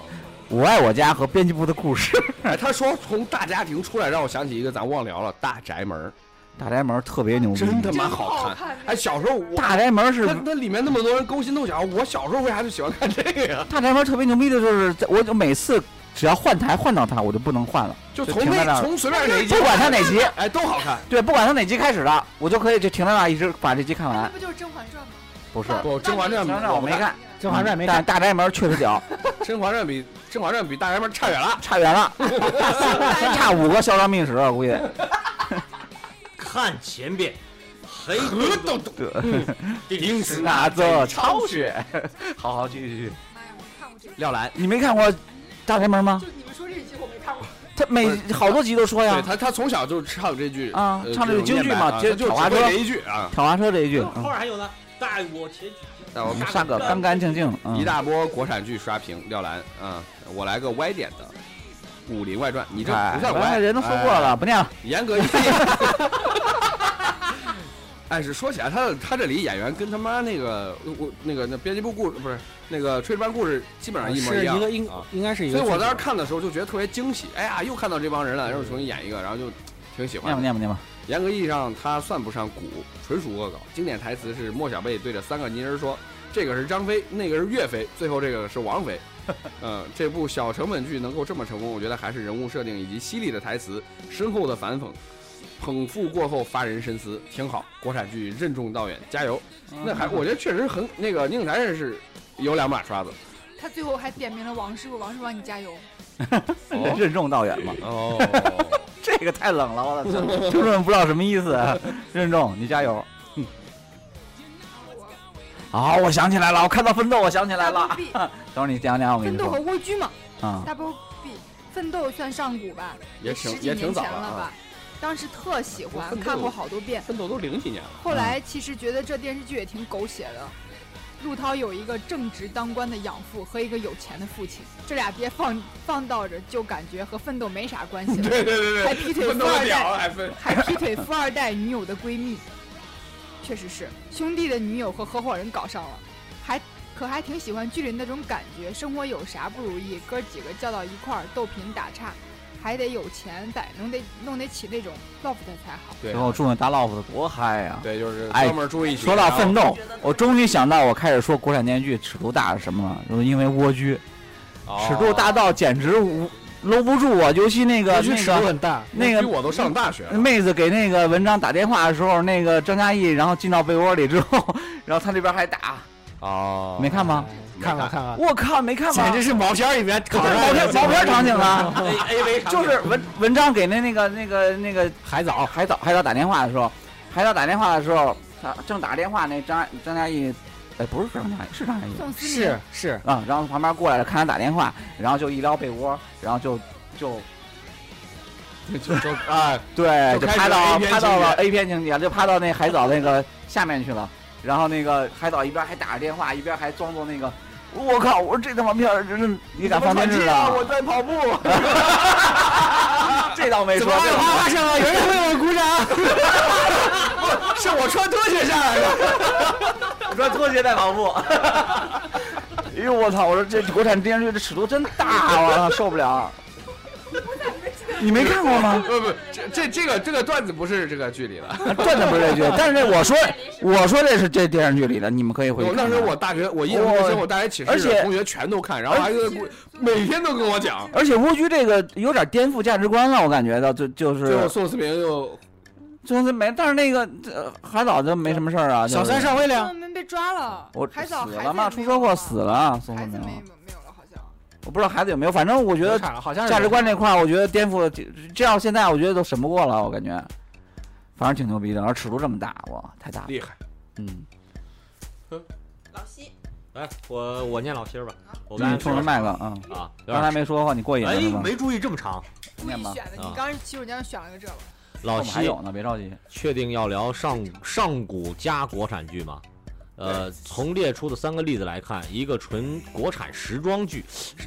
我爱我家》和编辑部的故事，哎，他说从大家庭出来，让我想起一个咱忘聊了，大宅门，大宅门特别牛逼，真他妈好看。哎，小时候我大宅门是那那里面那么多人勾心斗角，我小时候为啥就喜欢看这个呀？大宅门特别牛逼的就是，我就每次只要换台换到它，我就不能换了，就从那从随便哪一集，不管它哪集，哎，都好看。对，不管它哪集开始的，我就可以就停在那儿，一直把这集看完。不就是《甄嬛传》吗？不是，不，《甄嬛传》《甄嬛传》我没看，《甄嬛传》没看，但大宅门确实屌，《甄嬛传》比《甄嬛传》比大宅门差远了。差远了，差五个嚣张秘史，我估计。看前边，黑河洞洞洞，洞，定是那座超雪，好好继续继续。妈呀，我看过这个。廖兰，你没看过大宅门吗？就你们说这一集我没看过。他每好多集都说呀，他，他从小就唱这句呃啊唱这句京剧嘛就就挑花车这一句啊。挑花车这一句，后嗯面还有呢，带我前去。那我们杀个干干净净，嗯一大波国产剧刷屏，廖兰，嗯，我来个歪点的《武林外传》，你这哎不算歪，人都说过了，不念了。严格意义。哎，是说起来，他他这里演员跟他妈那个我那个那编辑部故事不是那个炊事班故事基本上一模一样是一个应啊。应该是一个。所以我当时看的时候就觉得特别惊喜，哎呀，又看到这帮人了，然后重新演一个，然后就挺喜欢。念吧念吧念吧，严格意义上，他算不上古，纯属恶搞。经典台词是莫小贝对着三个泥人说：“这个是张飞，那个是岳飞，最后这个是王菲。” 嗯，这部小成本剧能够这么成功，我觉得还是人物设定以及犀利的台词、深厚的反讽，捧腹过后发人深思，挺好。国产剧任重道远，加油！那还我觉得确实很那个宁财神是有两把刷子。他最后还点名了王师傅，王师傅让你加油。哦任重道远嘛。哦，这个太冷了，我操！听众们不知道什么意思。啊任重，你加油。好，我想起来了，我看到奋斗，我想起来了。等会儿你讲讲，我跟奋斗和蜗居嘛啊。，Double B，奋斗算上古吧，也挺十几也挺年早了啊前了吧。当时特喜欢看过好多遍。奋斗都零几年了。后来其实觉得这电视剧也挺狗血的。陆涛有一个正直当官的养父和一个有钱的父亲，这俩爹放放到着，就感觉和奋斗没啥关系了。对对对对，还劈腿奋斗的富二代。还劈腿富二代女友的闺蜜，确实是兄弟的女友和合伙人搞上了，还可还挺喜欢剧里那种感觉，生活有啥不如意，哥几个叫到一块儿斗贫打岔，还得有钱得弄得弄得起那种 loft 才好。对最后住那大 loft 多嗨呀！对，就是哎哥们儿住一起。说到奋，斗，我终于想到我开始说国产电视剧尺度大是什么了，就是因为蜗居，尺度大到简直无搂不住我，尤其那个那我觉得尺度个很大。那个比我都上大学了。妹子给那个文章打电话的时候，那个张嘉译然后进到被窝里之后，然后他那边还打，哦没看吗？看了看了，我靠，没看吗？简直是毛片里面这是烤出来的毛片毛片场景啊！A A V 就是文文章给那那个那个那个海藻，海藻海藻打电话的时候，海藻打电话的时候，他正打电话，那张张嘉译，哎，不是张嘉译，是张嘉译是是，啊，然后旁边过来了，看他打电话，然后就一撩被窝，然后就就就就啊，对，就趴到趴到了 A 片情节，就趴到那海藻那个下面去了。然后那个海藻一边还打着电话，一边还装作那个，我靠！我说这他妈片儿真是你敢放电视啊？我在跑步。这倒没说，这倒没说发生了，有人为我鼓掌。是我穿拖鞋上来的。我穿拖鞋在跑步。哎呦我操！我说这国产电视剧的尺度真大，我操受不了。你没看过吗？不不，这这这个这个段子不是这个剧里的。段子不是这剧，但是我说 我说这是这电视剧里的，你们可以回去。那时候我大学我印象我大学寝室而且同学全都看，然后还是每天都跟我讲。而且蜗居这个有点颠覆价值观了，我感觉到就就是最后宋思明又就是没，但是那个这海藻就没什么事儿啊。小三上微宋亮思明被抓了，我海藻孩死了嘛，子也没有出车祸死了，宋思明。我不知道孩子有没有，反正我觉得，好像价值观这块儿，我觉得颠覆这这样，现在我觉得都审不过了，我感觉，反正挺牛逼的，而尺度这么大，哇，太大了。厉害。嗯，老西，来，我我念老心儿吧，我你刚才冲着麦克，嗯，啊，刚才没说话，你过瘾了哎？没注意这么长。故意念吧选的，啊你刚洗手间选了个这个，老我们还西有呢，别着急。确定要聊上上古加国产剧吗？呃，从列出的三个例子来看，一个纯国产时装剧，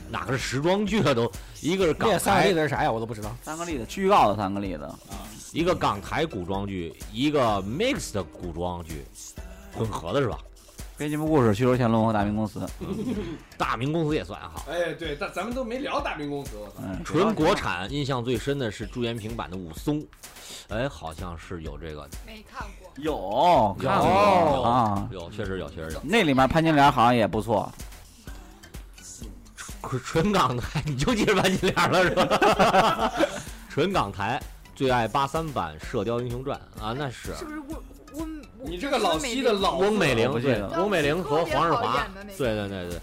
哪个是时装剧了都？一个是港台三个例，子是啥呀？我都不知道。三个例子，预告的三个例子啊，一个港台古装剧，一个 mix 的古装剧，混合的是吧？编辑部故事、虚竹乾隆和大明公司，大明公司也算哈。哎，对，但咱们都没聊大明公司，我操。嗯，纯国产，印象最深的是朱延平版的武松，哎，好像是有这个，没看过。有有啊，有，确实有，确实有。那里面潘金莲好像也不错，纯纯港台，你就记着潘金莲了是吧？纯港台最爱八三版《射雕英雄传》啊，那是是不是温温？你这个老西的老翁美玲对我不记得，翁美玲和黄日华对对对对。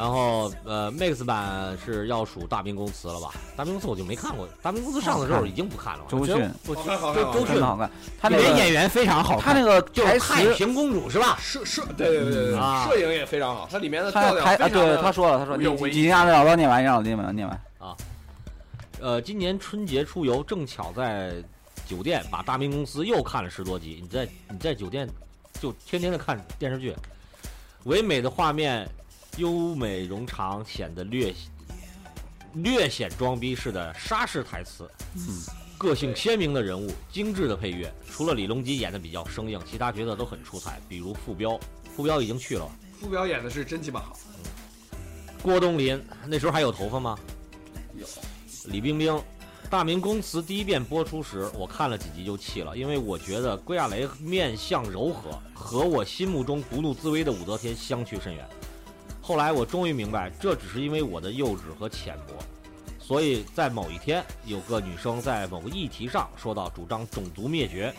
然后呃，Max 版是要数大明宫词了吧？大明宫词我就没看过，大明宫词上的时候已经不看了。周迅周周迅好看，他那个里面演员非常好看。他那个台就是太，平公主是吧？摄摄，对对对对对，啊摄影也非常好，它里面的他调调啊，对，非常的他说了，他说你你你让老高念完，让老弟们念完啊，呃，今年春节出游，正巧在酒店把大明宫词又看了十多集。你在你在酒店就天天的看电视剧，唯美的画面，优美冗长，显得略略显装逼式的沙式台词，嗯，个性鲜明的人物，精致的配乐。除了李隆基演的比较生硬，其他角色都很出彩，比如傅彪，傅彪已经去了。傅彪演的是真鸡巴好，郭冬临那时候还有头发吗？有。李冰冰，《大明宫词》第一遍播出时，我看了几集就弃了，因为我觉得郭亚雷面相柔和，和我心目中不怒自威的武则天相去甚远。后来我终于明白，这只是因为我的幼稚和浅薄。所以在某一天，有个女生在某个议题上说到主张种族灭绝，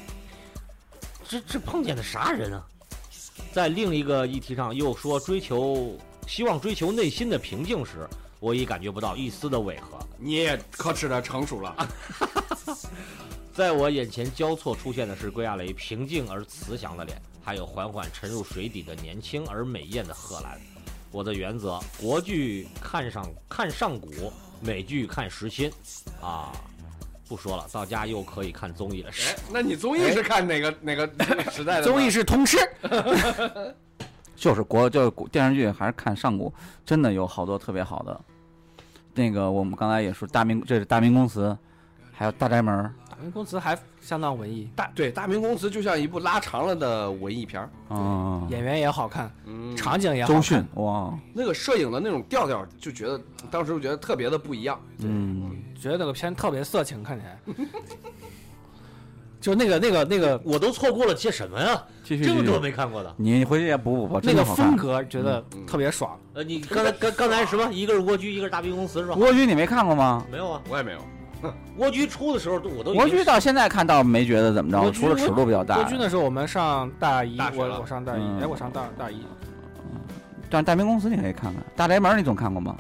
这这碰见的啥人啊？在另一个议题上又说追求希望追求内心的平静时，我已感觉不到一丝的违和。你也可耻的成熟了。在我眼前交错出现的是归亚蕾平静而慈祥的脸，还有缓缓沉入水底的年轻而美艳的贺兰。我的原则：国剧看上看上古，美剧看时新。啊，不说了，到家又可以看综艺了。哎，那你综艺是看哪个哪个哪 个时代的？综艺是通吃，就是国就是电视剧还是看上古，真的有好多特别好的。那个我们刚才也说大明，这是大明宫词，还有大宅门明宫词还相当文艺，大对大明宫词就像一部拉长了的文艺片儿，嗯，演员也好看，嗯，场景也好看。周迅，哇，那个摄影的那种调调，就觉得当时就觉得特别的不一样。嗯，觉得那个片特别色情，看起来。就那个那个那个我都错过了些什么呀？继续继续这么多，没看过的。你回去也补补吧，那个真的好看风。格，觉得嗯特别爽。呃，你刚才刚刚才什么？一个是蜗居，一个是大明宫词是吧？蜗居你没看过吗？没有啊，我也没有，蜗居出的时候都我都蜗居到现在看倒没觉得怎么着，除了尺度比较大蜗居的时候，我们上大一，大学了我我上大一，嗯哎，我上大大一。但大明公司你可以看看，大宅门你总看过吗？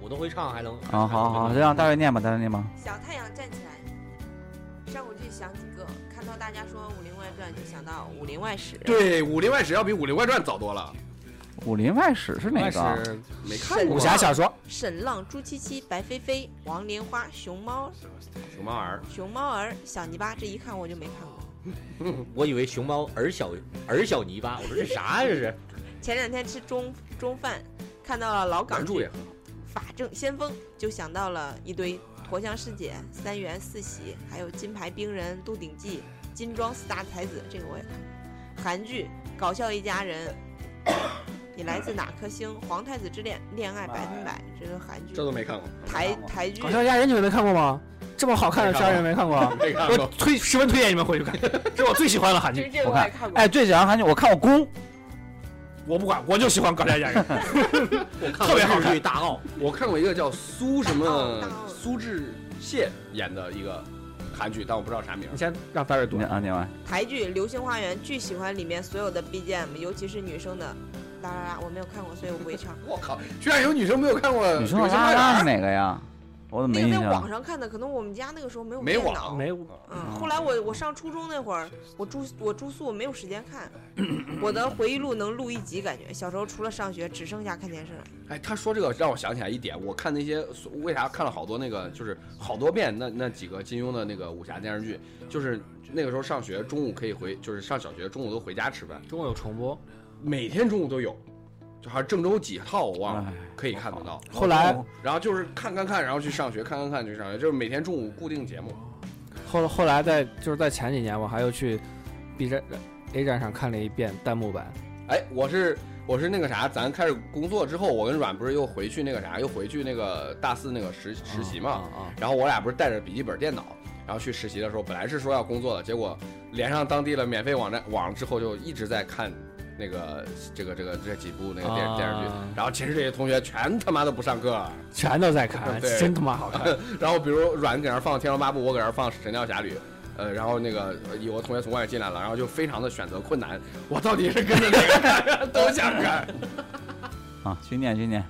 我都会唱，还能啊，好好，就让大卫念吧，大卫念吧。小太阳站起来，上古剧想几个？看到大家说《武林外传》，就想到《武林外史》。对《武林外史》要比《武林外传》早多了，《武林外史》是哪个啊？是没看过。武侠小说，沈浪、朱七七、白飞飞、王莲花、熊猫、熊猫儿，熊猫儿、小泥巴，这一看我就没看过。我以为熊猫儿小儿小泥巴，我说这啥呀这是？前两天吃中中饭，看到了老港剧《。法证先锋》，就想到了一堆驼香师姐、三元四喜，还有金牌兵人、鹿鼎记、金装四大才子，这个我也看。韩剧《搞笑一家人》，你来自哪颗星？《皇太子之恋》、恋爱百分百，这是韩剧这。都没看过。台台剧《搞笑一家人》你们没看过吗？这么好看的杀人没看过啊？我没看过。推十分推荐你们回去看，这是我最喜欢的韩剧。我看。哎，最喜欢韩剧我看过《宫》，我不管，我就喜欢高家家人。我看特别好看大奥》，我看过一个叫苏什么苏志燮演的一个韩剧，但我不知道啥名你。先让大瑞读你。啊，念完。台剧《流星花园》巨喜欢里面所有的 BGM，尤其是女生的啦啦啦，我没有看过，所以我不会唱。我靠，居然有女生没有看过《女生的流星花啦啦是》哪个呀？我怎么那个在？网上看的，可能我们家那个时候没有没网没网。嗯，后来我我上初中那会儿，我住我住宿，没有时间看。我的回忆录能录一集，感觉小时候除了上学，只剩下看电视了。哎，他说这个让我想起来一点，我看那些为啥看了好多那个就是好多遍那那几个金庸的那个武侠电视剧，就是那个时候上学中午可以回，就是上小学中午都回家吃饭，中午有重播。每天中午都有，就好像郑州几套我忘了，哎可以看得到。后来然后就是看看看，然后去上学，看看看去上学，就是每天中午固定节目。后后来在就是在前几年，我还又去 B 站 A 站上看了一遍弹幕版。哎，我是我是那个啥，咱开始工作之后，我跟阮不是又回去那个啥，又回去那个大四那个实实习嘛。啊啊！然后我俩不是带着笔记本电脑，然后去实习的时候，本来是说要工作的，结果连上当地的免费网站网之后，就一直在看那个这个这个这几部那个电、啊电视剧。然后寝室这些同学全他妈都不上课。全都在看，真他妈好看。然后比如阮搁那儿放《天龙八部》，我搁那儿放《神雕侠侣》。呃，然后那个呃有个同学从外面进来了，然后就非常的选择困难，我到底是跟着哪个看？都想看。啊，去念去念，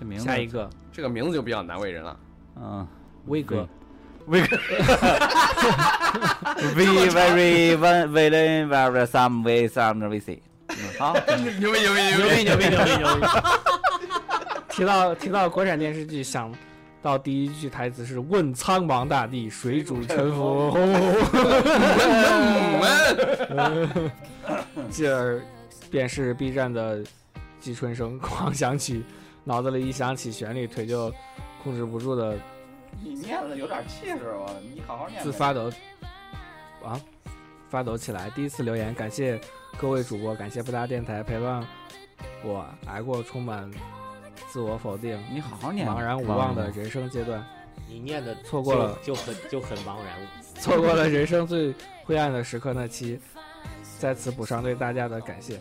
这名字下一个这个名字就比较难为人了。嗯威哥，，We very one villain very some way some we see。嗯好，牛逼牛逼牛逼。牛逼牛逼牛逼！提到提到国产电视剧，想到第一句台词是“问苍茫大地，谁主沉浮”，继而便是 B 站的季春生狂想起，脑子里一想起旋律，腿就控制不住的你念的有点气势，吧你好好念自发的啊，发抖起来。第一次留言，感谢各位主播，感谢不搭电台陪伴我挨过充满自我否定、你好好念。茫然无望的人生阶段，你念的错过了就就很就很茫然。错过了人生最灰暗的时刻那期，在此补上对大家的感谢。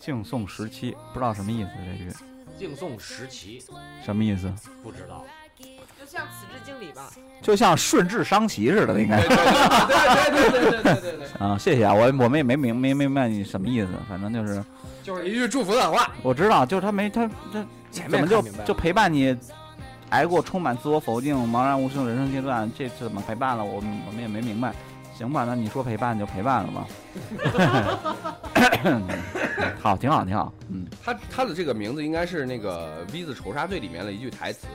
敬送时期，不知道什么意思这句，敬送时期，什么意思？不知道。就像此致敬礼吧。就像顺治伤旗似的，应该对对对对对对对对对，啊。谢谢啊，我我们也没明没明白你什么意思，反正就是就是一句祝福的话。我知道，就是他没他他前怎么就就陪伴你挨过充满自我否定、茫然无声的人生阶段，这怎么陪伴了？我们我们也没明白。行吧，那你说陪伴就陪伴了吧。好，挺好，挺好。嗯，他他的这个名字应该是那个《V 字仇杀队》里面的一句台词，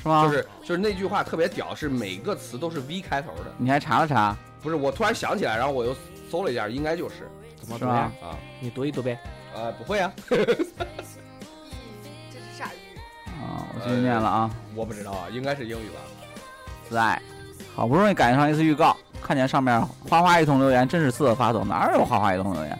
是吗？就是就是那句话特别屌，是每个词都是 V 开头的。你还查了查，不是，我突然想起来，然后我又搜了一下，应该就是怎么读呀？啊，你读一读呗。呃，不会啊，这是啥语？啊，我继续念了啊。我不知道啊，应该是英语吧。自爱，好不容易赶上一次预告，看见上面哗哗一通留言，真是瑟瑟发抖。哪有哗哗一通留言？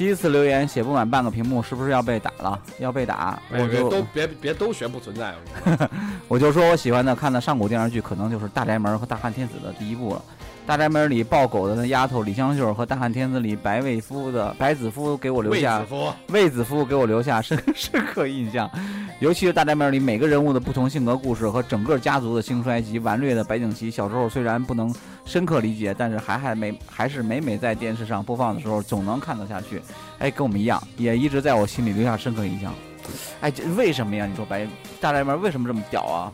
第一次留言写不满半个屏幕，是不是要被打了？要被打，我就别都别别都学不存在，我就说我喜欢的看的上古电视剧，可能就是《大宅门》和《大汉天子》的第一部了。《大宅门》里抱狗的那丫头李香秀和《大汉天子》里白卫夫的白子夫给我留卫下子夫，卫子夫给我留下深 深刻印象，尤其是《大宅门》里每个人物的不同性格故事和整个家族的兴衰及顽劣的白景琦。小时候虽然不能深刻理解，但是还还每还是每每在电视上播放的时候，总能看得下去。哎，跟我们一样，也一直在我心里留下深刻印象。哎，这为什么呀？你说白《大宅门》为什么这么屌啊？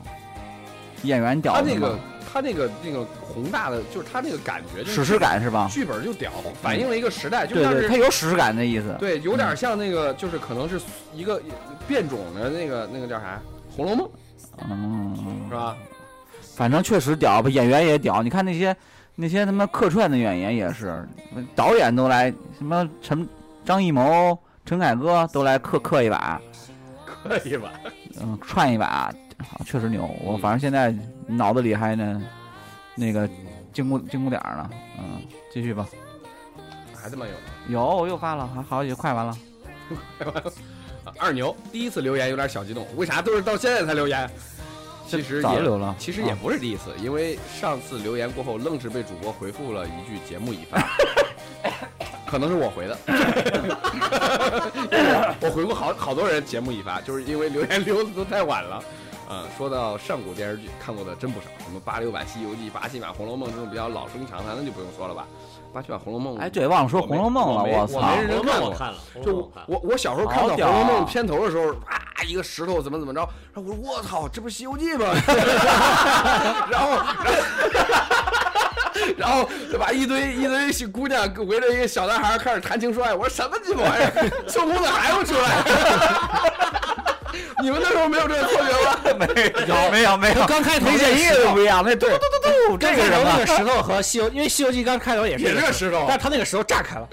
演员屌那个他那个那个宏大的，就是他那个感觉，史诗感是吧？剧本就屌，反映了一个时代，就像是他有史诗感的意思。对，有点像那个，就是可能是一个变种的那个那个叫啥《红楼梦》嗯，是吧？反正确实屌，演员也屌。你看那些那些他妈客串的演员也是，导演都来，什么陈张艺谋、陈凯歌都来客客一把，客一把？嗯，串一把，啊确实牛。我反正现在脑子里还呢，那个经过经过点儿呢。嗯，继续吧。还这么有呢。有，我又发了，还好也快完了。啊二牛第一次留言有点小激动，为啥都是到现在才留言？其实也早留了，其实也啊不是第一次，因为上次留言过后，愣是被主播回复了一句“节目已发”，可能是我回的。我回过好好多人“节目已发”，就是因为留言留的都太晚了。嗯，说到上古电视剧，看过的真不少，什么八六版《西游记》、八七版《红楼梦》这种比较老生常谈的就不用说了吧。八七版《红楼梦》，哎，对，忘了说《红楼梦》了，我操我没！认真看过梦我看了，红就我。我我小时候看到《红楼梦》啊片头的时候，啊，一个石头怎么怎么着，然后我说我操，这不是《西游记》吗？然后，然后就把一堆一堆小姑娘围着一个小男孩开始谈情说爱，我说什么鸡巴玩意儿？孙悟空咋还不出来？你们那时候没有这个错觉吗？没有没有没有？刚开头明显音乐都不一样，那嘟嘟嘟嘟，这个那个石头和西游，因为《西游记》刚开头也是也是个石头但他那个石头炸开了。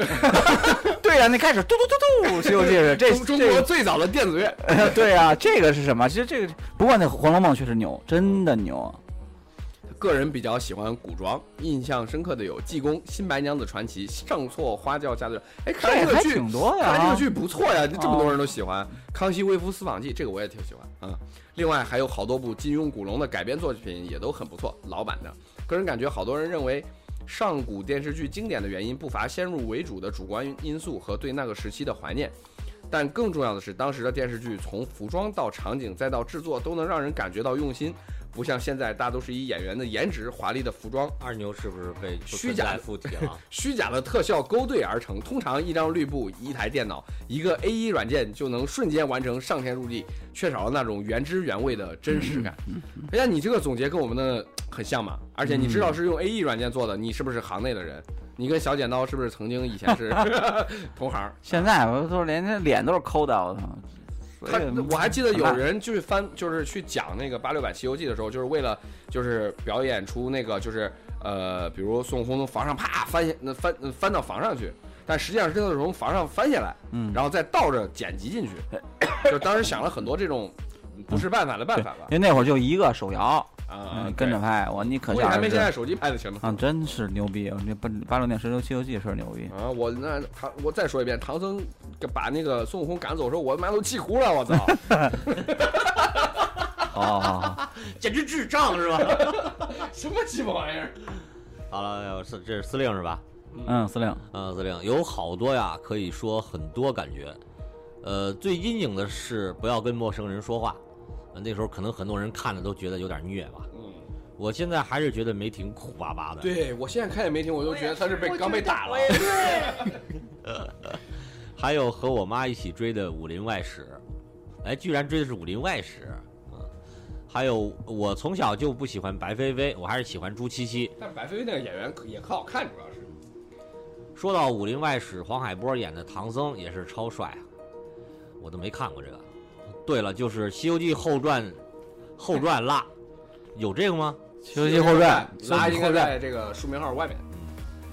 对呀，那开始嘟嘟嘟嘟，《西游记》是这中中国最早的电子乐。对呀，这个是什么？其实这个不过那《红楼梦》确实牛，真的牛。个人比较喜欢古装，印象深刻的有《济公》《新白娘子传奇》《上错花轿嫁对郎》。哎，看这个剧挺多呀看这个剧不错呀，这么多人都喜欢。康熙微服私访记》这个我也挺喜欢啊、嗯。另外还有好多部金庸、古龙的改编作品也都很不错，老版的。个人感觉，好多人认为上古电视剧经典的原因不乏先入为主的主观因素和对那个时期的怀念。但更重要的是，当时的电视剧从服装到场景再到制作，都能让人感觉到用心，不像现在大都是以演员的颜值、华丽的服装二牛是不是被虚假附体了？虚假的特效勾兑而成。通常一张绿布、一台电脑、一个 A E 软件就能瞬间完成上天入地，缺少了那种原汁原味的真实感。哎呀，你这个总结跟我们的很像嘛？而且你知道是用 A E 软件做的，你是不是行内的人？你跟小剪刀是不是曾经以前是 同行？现在我都连那脸都是抠的，我操！他我还记得有人就是翻，就是去讲那个八六版《西游记》的时候，就是为了就是表演出那个就是呃，比如孙悟空从房上啪翻下，那翻翻到房上去，但实际上是他是从房上翻下来，嗯，然后再倒着剪辑进去。就当时想了很多这种不是办法的办法吧因。为那会儿就一个手摇，啊嗯，，跟着拍，我你可对，我还没现在手机拍的行呢。啊，真是牛逼！我这八八六年《神州西游记》是牛逼，啊，我那唐，我再说一遍，唐僧把那个孙悟空赶走的时候，我他妈都气哭了，我操！哦哦，哦 简直智障是吧？什么鸡巴玩意儿？好了，是这是司令是吧？嗯，司令，嗯，司令有好多呀，可以说很多感觉。呃，最阴影的是不要跟陌生人说话。呃那时候可能很多人看着都觉得有点虐吧。嗯，我现在还是觉得梅婷苦巴巴的。，对我现在看见梅婷，我都觉得她是被刚被打了。还有和我妈一起追的《武林外史》，哎，居然追的是《武林外史》。嗯，还有我从小就不喜欢白飞飞，我还是喜欢朱七七。但白飞飞那个演员可也可好看，主要是。说到《武林外史》，黄海波演的唐僧也是超帅啊，我都没看过这个。对了，就是《西游记后传》，后传拉，有这个吗？《西游记后传》拉应该后传在这个书名号外面。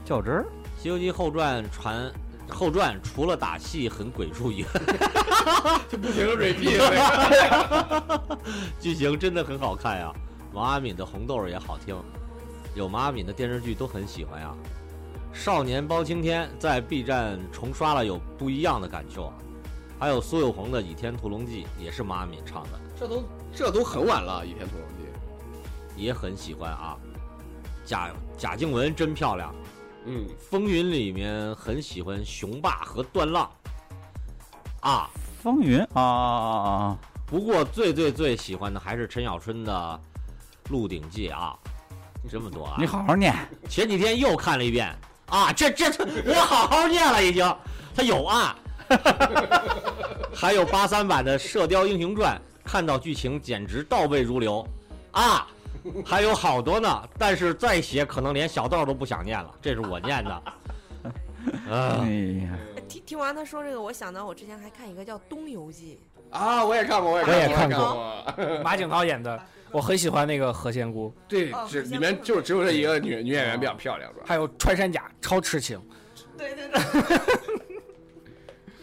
较真儿，《西游记后传》传后传除了打戏很鬼畜以外，就不停的 repeat 剧情真的很好看呀。王阿敏的红豆也好听，有王阿敏的电视剧都很喜欢呀。少年包青天在 B 站重刷了，有不一样的感受啊。还有苏有朋的《倚天屠龙记》也是王阿敏唱的，这都这都很晚了，《倚天屠龙记也很喜欢啊。贾贾静雯真漂亮，》。嗯，《风云》里面很喜欢雄霸和段浪啊。风云啊啊啊啊！不过最最最喜欢的还是陈小春的《鹿鼎记》啊，这么多啊！你好好念，前几天又看了一遍啊，这这我好好念了已经，他有啊，还有八三版的《射雕英雄传》，看到剧情简直倒背如流啊，还有好多呢，但是再写可能连小道都不想念了，这是我念的。啊哎，呀，听听完他说这个，我想到我之前还看一个叫《东游记啊，我也看过，我也我也看看过。马景涛演的，我很喜欢那个何仙姑，对只，里面就只有这一个女女演员比较漂亮，是吧？还有穿山甲，超痴情。》。对对对，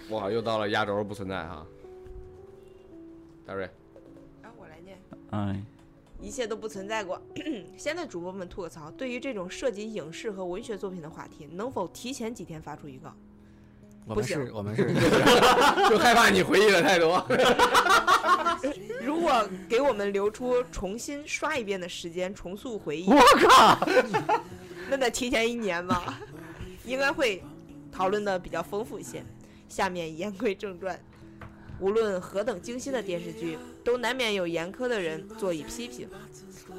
哇，又到了压轴不存在哈。大瑞，啊，我来念。哎，一切都不存在过。现在主播们吐个槽，对于这种涉及影视和文学作品的话题，能否提前几天发出预告？我们不行是，我们是，就害怕你回忆的太多。如果给我们留出重新刷一遍的时间，重塑回忆，我靠！那得提前一年吧，应该会讨论的比较丰富一些。下面言归正传，无论何等精心的电视剧，都难免有严苛的人做以批评，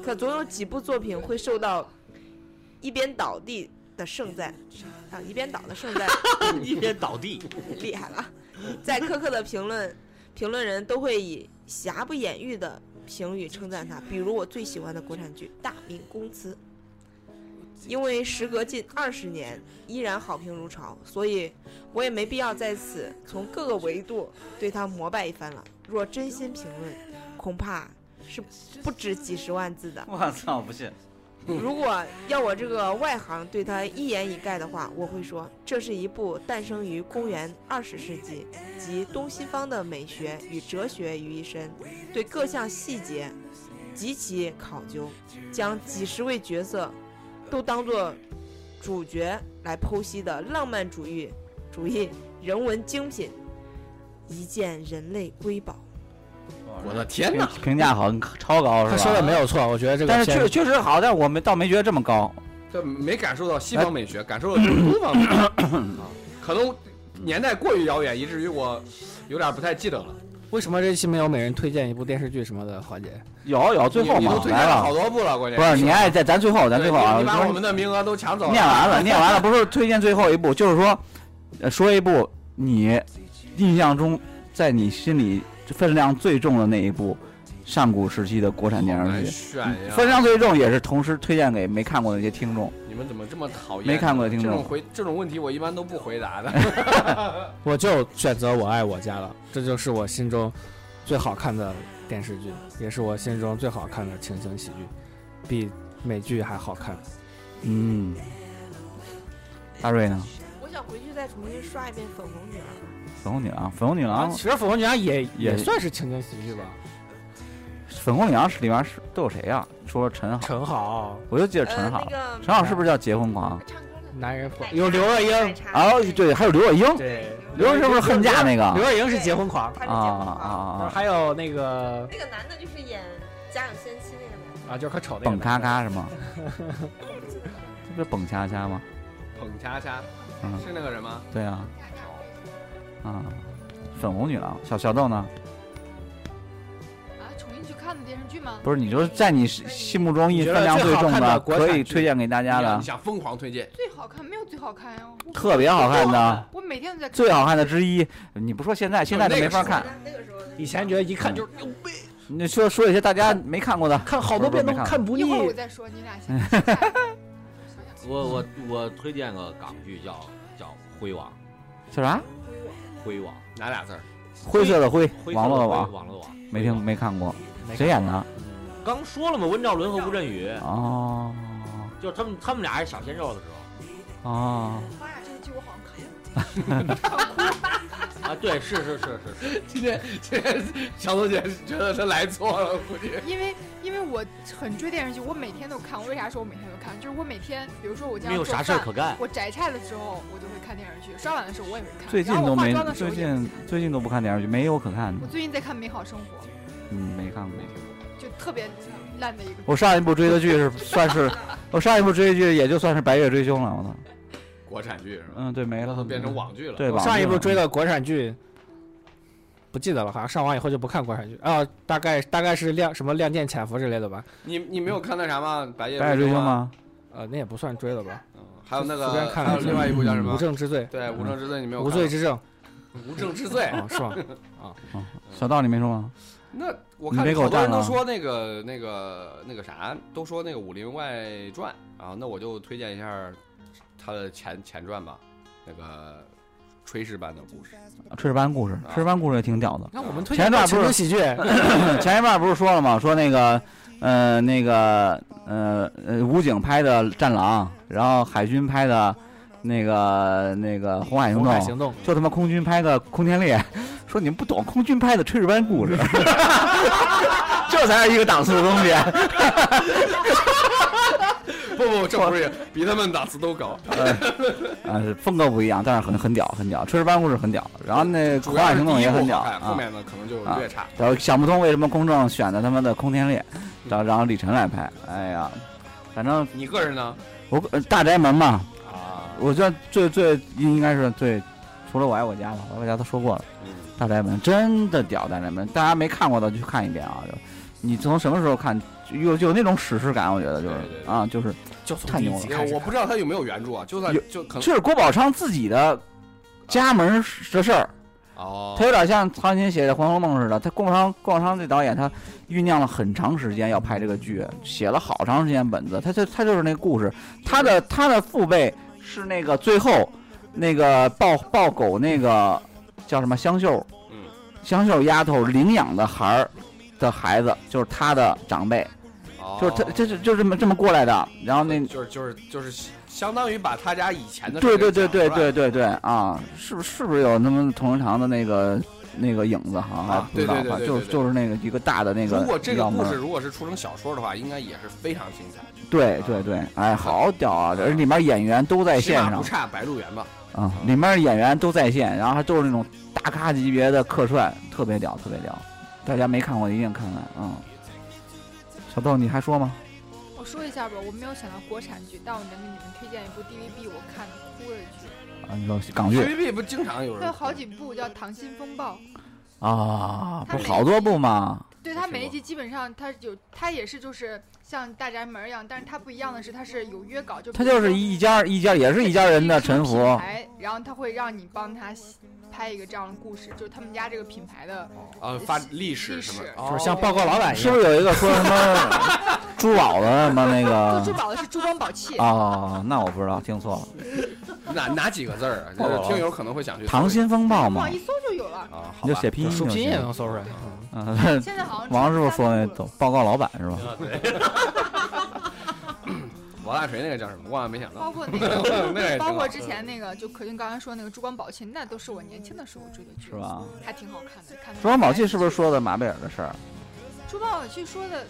可总有几部作品会受到一边倒地的盛赞，啊，一边倒的盛赞，一边倒地，厉害了，在苛刻的评论，评论人都会以瑕不掩瑜的评语称赞他。比如我最喜欢的国产剧《大明宫词》，因为时隔近二十年依然好评如潮，所以我也没必要在此从各个维度对他膜拜一番了。若真心评论，恐怕是不止几十万字的。我操，不信。如果要我这个外行对他一言以概的话，我会说，这是一部诞生于公元二十世纪，集东西方的美学与哲学于一身，对各项细节极其考究，将几十位角色都当做主角来剖析的浪漫主义主义人文精品，一件人类瑰宝。我的天评哪！评价好像超高是吧？他说的没有错，我觉得这个但是确确实好，但我们倒没觉得这么高。这没感受到西方美学，感受到东方美学 啊，可能年代过于遥远，以至于我有点不太记得了。为什么这期没有每人推荐一部电视剧什么的环节？有有，最后嘛来都推荐了好，多部了，关键不是你爱在咱最后，咱最后啊，你你把我们的名额都抢走了。念完了，念完了，不是推荐最后一部，就是说，呃说一部你印象中在你心里分量最重的那一部上古时期的国产电视剧。分量最重也是同时推荐给没看过的那些听众。你们怎么这么讨厌？没看过的听众这种回这种问题，我一般都不回答的。我就选择《我爱我家》了，这就是我心中最好看的电视剧，也是我心中最好看的情景喜剧，比美剧还好看。嗯，大瑞呢？我想回去再重新刷一遍《粉红女郎粉红女郎，粉红女郎，其实《粉红女郎》也也也算是情景喜剧吧。粉红女郎是里面是都有谁呀、说陈好，陈好，我就记得》。陈呃，好那，个陈好是不是叫结婚狂？唱歌的男人婆有刘若英，哦，对，还有刘若英，对，刘若英是不是恨嫁那个？刘若英是结婚狂，啊。啊啊啊！还有那个那个男的就是演《家有仙妻》那个男的。啊，就是可丑那个蹦咔咔是吗？这不是蹦恰恰吗？捧恰恰嗯，是那个人吗？对啊，啊，粉红女郎，小小豆呢？看的电视剧吗？不是，你说在你心心目中印分量最重的可以推荐给大家的你，想疯狂推荐？最好看没有最好看呀，我特别好看的，我每天都在看。最好看的之一。你不说现在，现在都没法看。那个时候以前觉得一看就是牛逼你说说一些大家没看过的，看好多遍都看不腻一会。儿我再说，你俩先。我我我推荐个港剧叫叫《灰王叫啥？》，灰王，哪俩字儿？灰色的灰，网络的网，网络的网，没听没看过，谁演的？刚说了嘛，温兆伦和吴镇宇，哦就是他们他们俩是小鲜肉的时候哦，妈呀，这个剧我好像看过。啊，对，是是是是是，今天今天小豆姐觉得她来错了，估计。因为因为我很追电视剧，我每天都看。我为啥说我每天都看？就是我每天，比如说我家做没有啥事可干。我摘菜的时候，我就会看电视剧；刷碗的时候，我也会看。最近都没最近最近都不看电视剧，没有可看的我。最近在看《美好生活嗯，没看过。》，没听过就特别烂的一个。我上一部追的剧是算是，我上一部追的剧也就算是《白夜追凶》了。我操，国产剧是吧？嗯，对，没了，都变成网剧了。对吧？上一部追的国产剧不记得了，好像上网以后就不看国产剧啊，大概大概是亮什么《亮剑潜伏》之类的吧。你你没有看那啥吗？白夜追凶吗？吗？呃，那也不算追了吧？嗯，还有那随便个，看了还有另外一部叫什么？无证之罪，对，无证之罪你没有看？无罪之证无证之罪。啊，是吧？啊？小道你没说吗？那我你看好多人都说那个那个那个啥，都说那个《武林外传》啊，那我就推荐一下他的前前传吧，那个炊事班的故事。炊事班故事，炊事班故事也挺屌的。那我们推荐前段不是喜剧，前一半不是说了吗？说那个，呃，那个，呃，呃，武警拍的《战狼》，然后海军拍的，那个那个《红海行动》，行动，就他妈空军拍个《空天猎》，说你们不懂空军拍的炊事班故事，这才是一个档次的东西。不不，这不是比他们档次都高，啊，是风格不一样，但是很很屌，很屌。炊事班故事很屌，然后那主要是苦海行动也很屌后啊。面呢可能就越差。然后想不通为什么公正选的他妈的空天猎，然后然后李晨来拍。哎呀，反正你个人呢？我呃大宅门嘛，啊，我觉得最最应该是最，除了我爱我家吧，我爱我家都说过了。嗯，大宅门真的屌，大宅门，大家没看过的就去看一遍啊！就你从什么时候看，有有那种史诗感，我觉得就是啊，就是就太牛了我不知道他有没有原著啊，就算有就可能就是郭宝昌自己的家门的事儿，哦他有点像曹金写的《红楼梦》似的。他郭宝昌，郭宝昌这导演他酝酿了很长时间要拍这个剧，写了好长时间本子。他就他就是那故事，他的他的父辈是那个最后那个抱抱狗那个叫什么香秀，嗯，香秀丫头领养的孩儿的孩子，就是他的长辈，就是他哦这是就这么这么过来的。然后那就是就是就是相当于把他家以前的对对对对对对对啊，是不是是不是有那么同仁堂的那个那个影子？好像还啊不知道对对吧，就就是那个一个大的那个如果这个故事如果是出成小说的话，应该也是非常精彩，对对对，哎，好屌啊！而里面演员都在线上不差《白鹿原》吧？啊，里面演员都在线，然后还都是那种大咖级别的客串，特别屌，特别屌。大家没看过的一定看看啊！小豆，你还说吗？我说一下吧，我没有想到国产剧，但我能给你们推荐一部 DVB 我看的哭的剧，啊，你说港剧 TVB 不经常有人他有好几部叫《溏心风暴》，啊，不是好多部吗？对他每一集基本上他有，他也是就是像大宅门一样，但是他不一样的是他是有约稿，就他就是一家一家也是一家人的臣服品牌，然后他会让你帮他拍一个这样的故事，就是他们家这个品牌的啊发历史历史，什么就是像报告老板一样是不。是有一个说什么珠宝的什么那做个 珠？宝的是珠光宝气，哦，那我不知道，听错了。哪哪几个字儿啊？就是听友可能会想去《溏心风暴》嘛，一搜就有了。啊，好吧你就写拼音拼音也。能搜出来。嗯，现在好像王师傅说那报告老板是吧？啊对，王大锤那个叫什么？万万没想到，包括那 个，包括之前那个，就可俊刚才说那个珠光宝气，那都是我年轻的时候追的剧，是？吧？还挺好看的。看珠光宝气是不是说的马贝尔的事儿？珠光宝气说的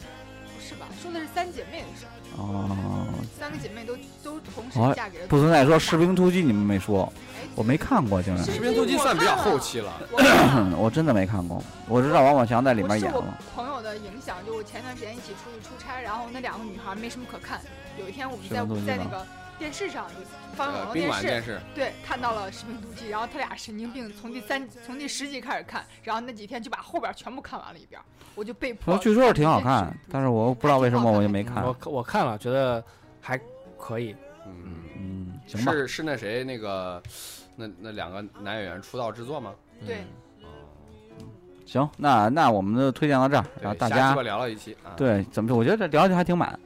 不是吧？说的是三姐妹的事儿，哦，三个姐妹都都同时哦嫁给了不存在说《士兵突击》，你们没说，哎我没看过，竟然士兵突击算比较后期了。我了 我真的没看过。我知道王宝强在里面演了。我朋友的影响，就我前段时间一起出去出差，然后那两个女孩没什么可看。有一天我们在在那个电视上就放网络电视，馆电视，对，看到了《士兵突击》，然后他俩神经病，从第三从第十集开始看，然后那几天就把后边全部看完了一遍，我就被迫。说据说是挺好看，但是我不知道为什么我就没看。我我看了，觉得还可以。嗯，嗯，行吧。是是那谁那个那那两个男演员出道制作吗？对，哦，行，那那我们就推荐到这儿，然后大家对下期聊了一期啊，，对怎么？我觉得这聊的还挺满，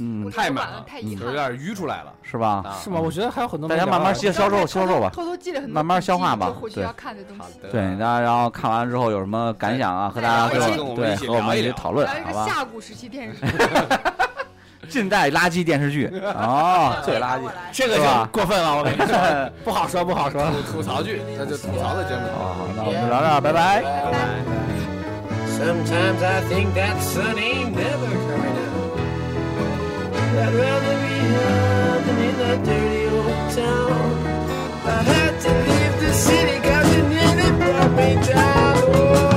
嗯太满了得晚了，太遗就是有憾了。点淤出来了是吧？啊。是吗？我觉得还有很多大家慢慢没聊到接销售销售吧。偷偷记了很多，慢慢消化吧对就回去要看的东西。对，大家然后看完之后有什么感想啊？和大家对和我们一起讨论，好吧？下古时期电视剧，近代垃圾电视剧哦，最垃圾。这个就过分了，我跟你说，不好说，不好说。吐吐槽剧，那就吐槽的节目。好好，那我们聊聊拜拜。拜拜。Sometimes I think that the sun ain't never coming out. I'd rather be hiding in that dirty old town. I had to leave the city cause it nearly brought me down. Oh,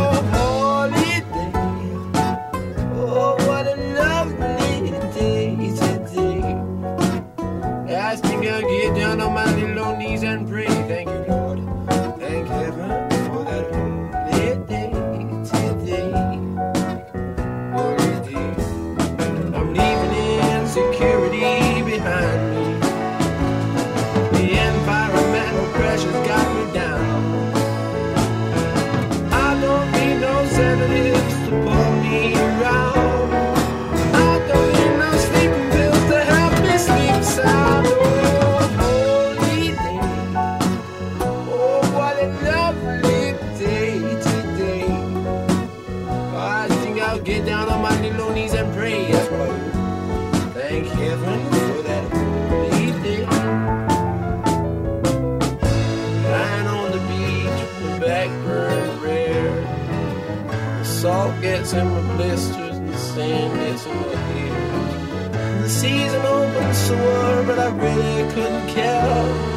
In my blisters and the sand gets in my hair. the sea's an open sore, but I really couldn't care.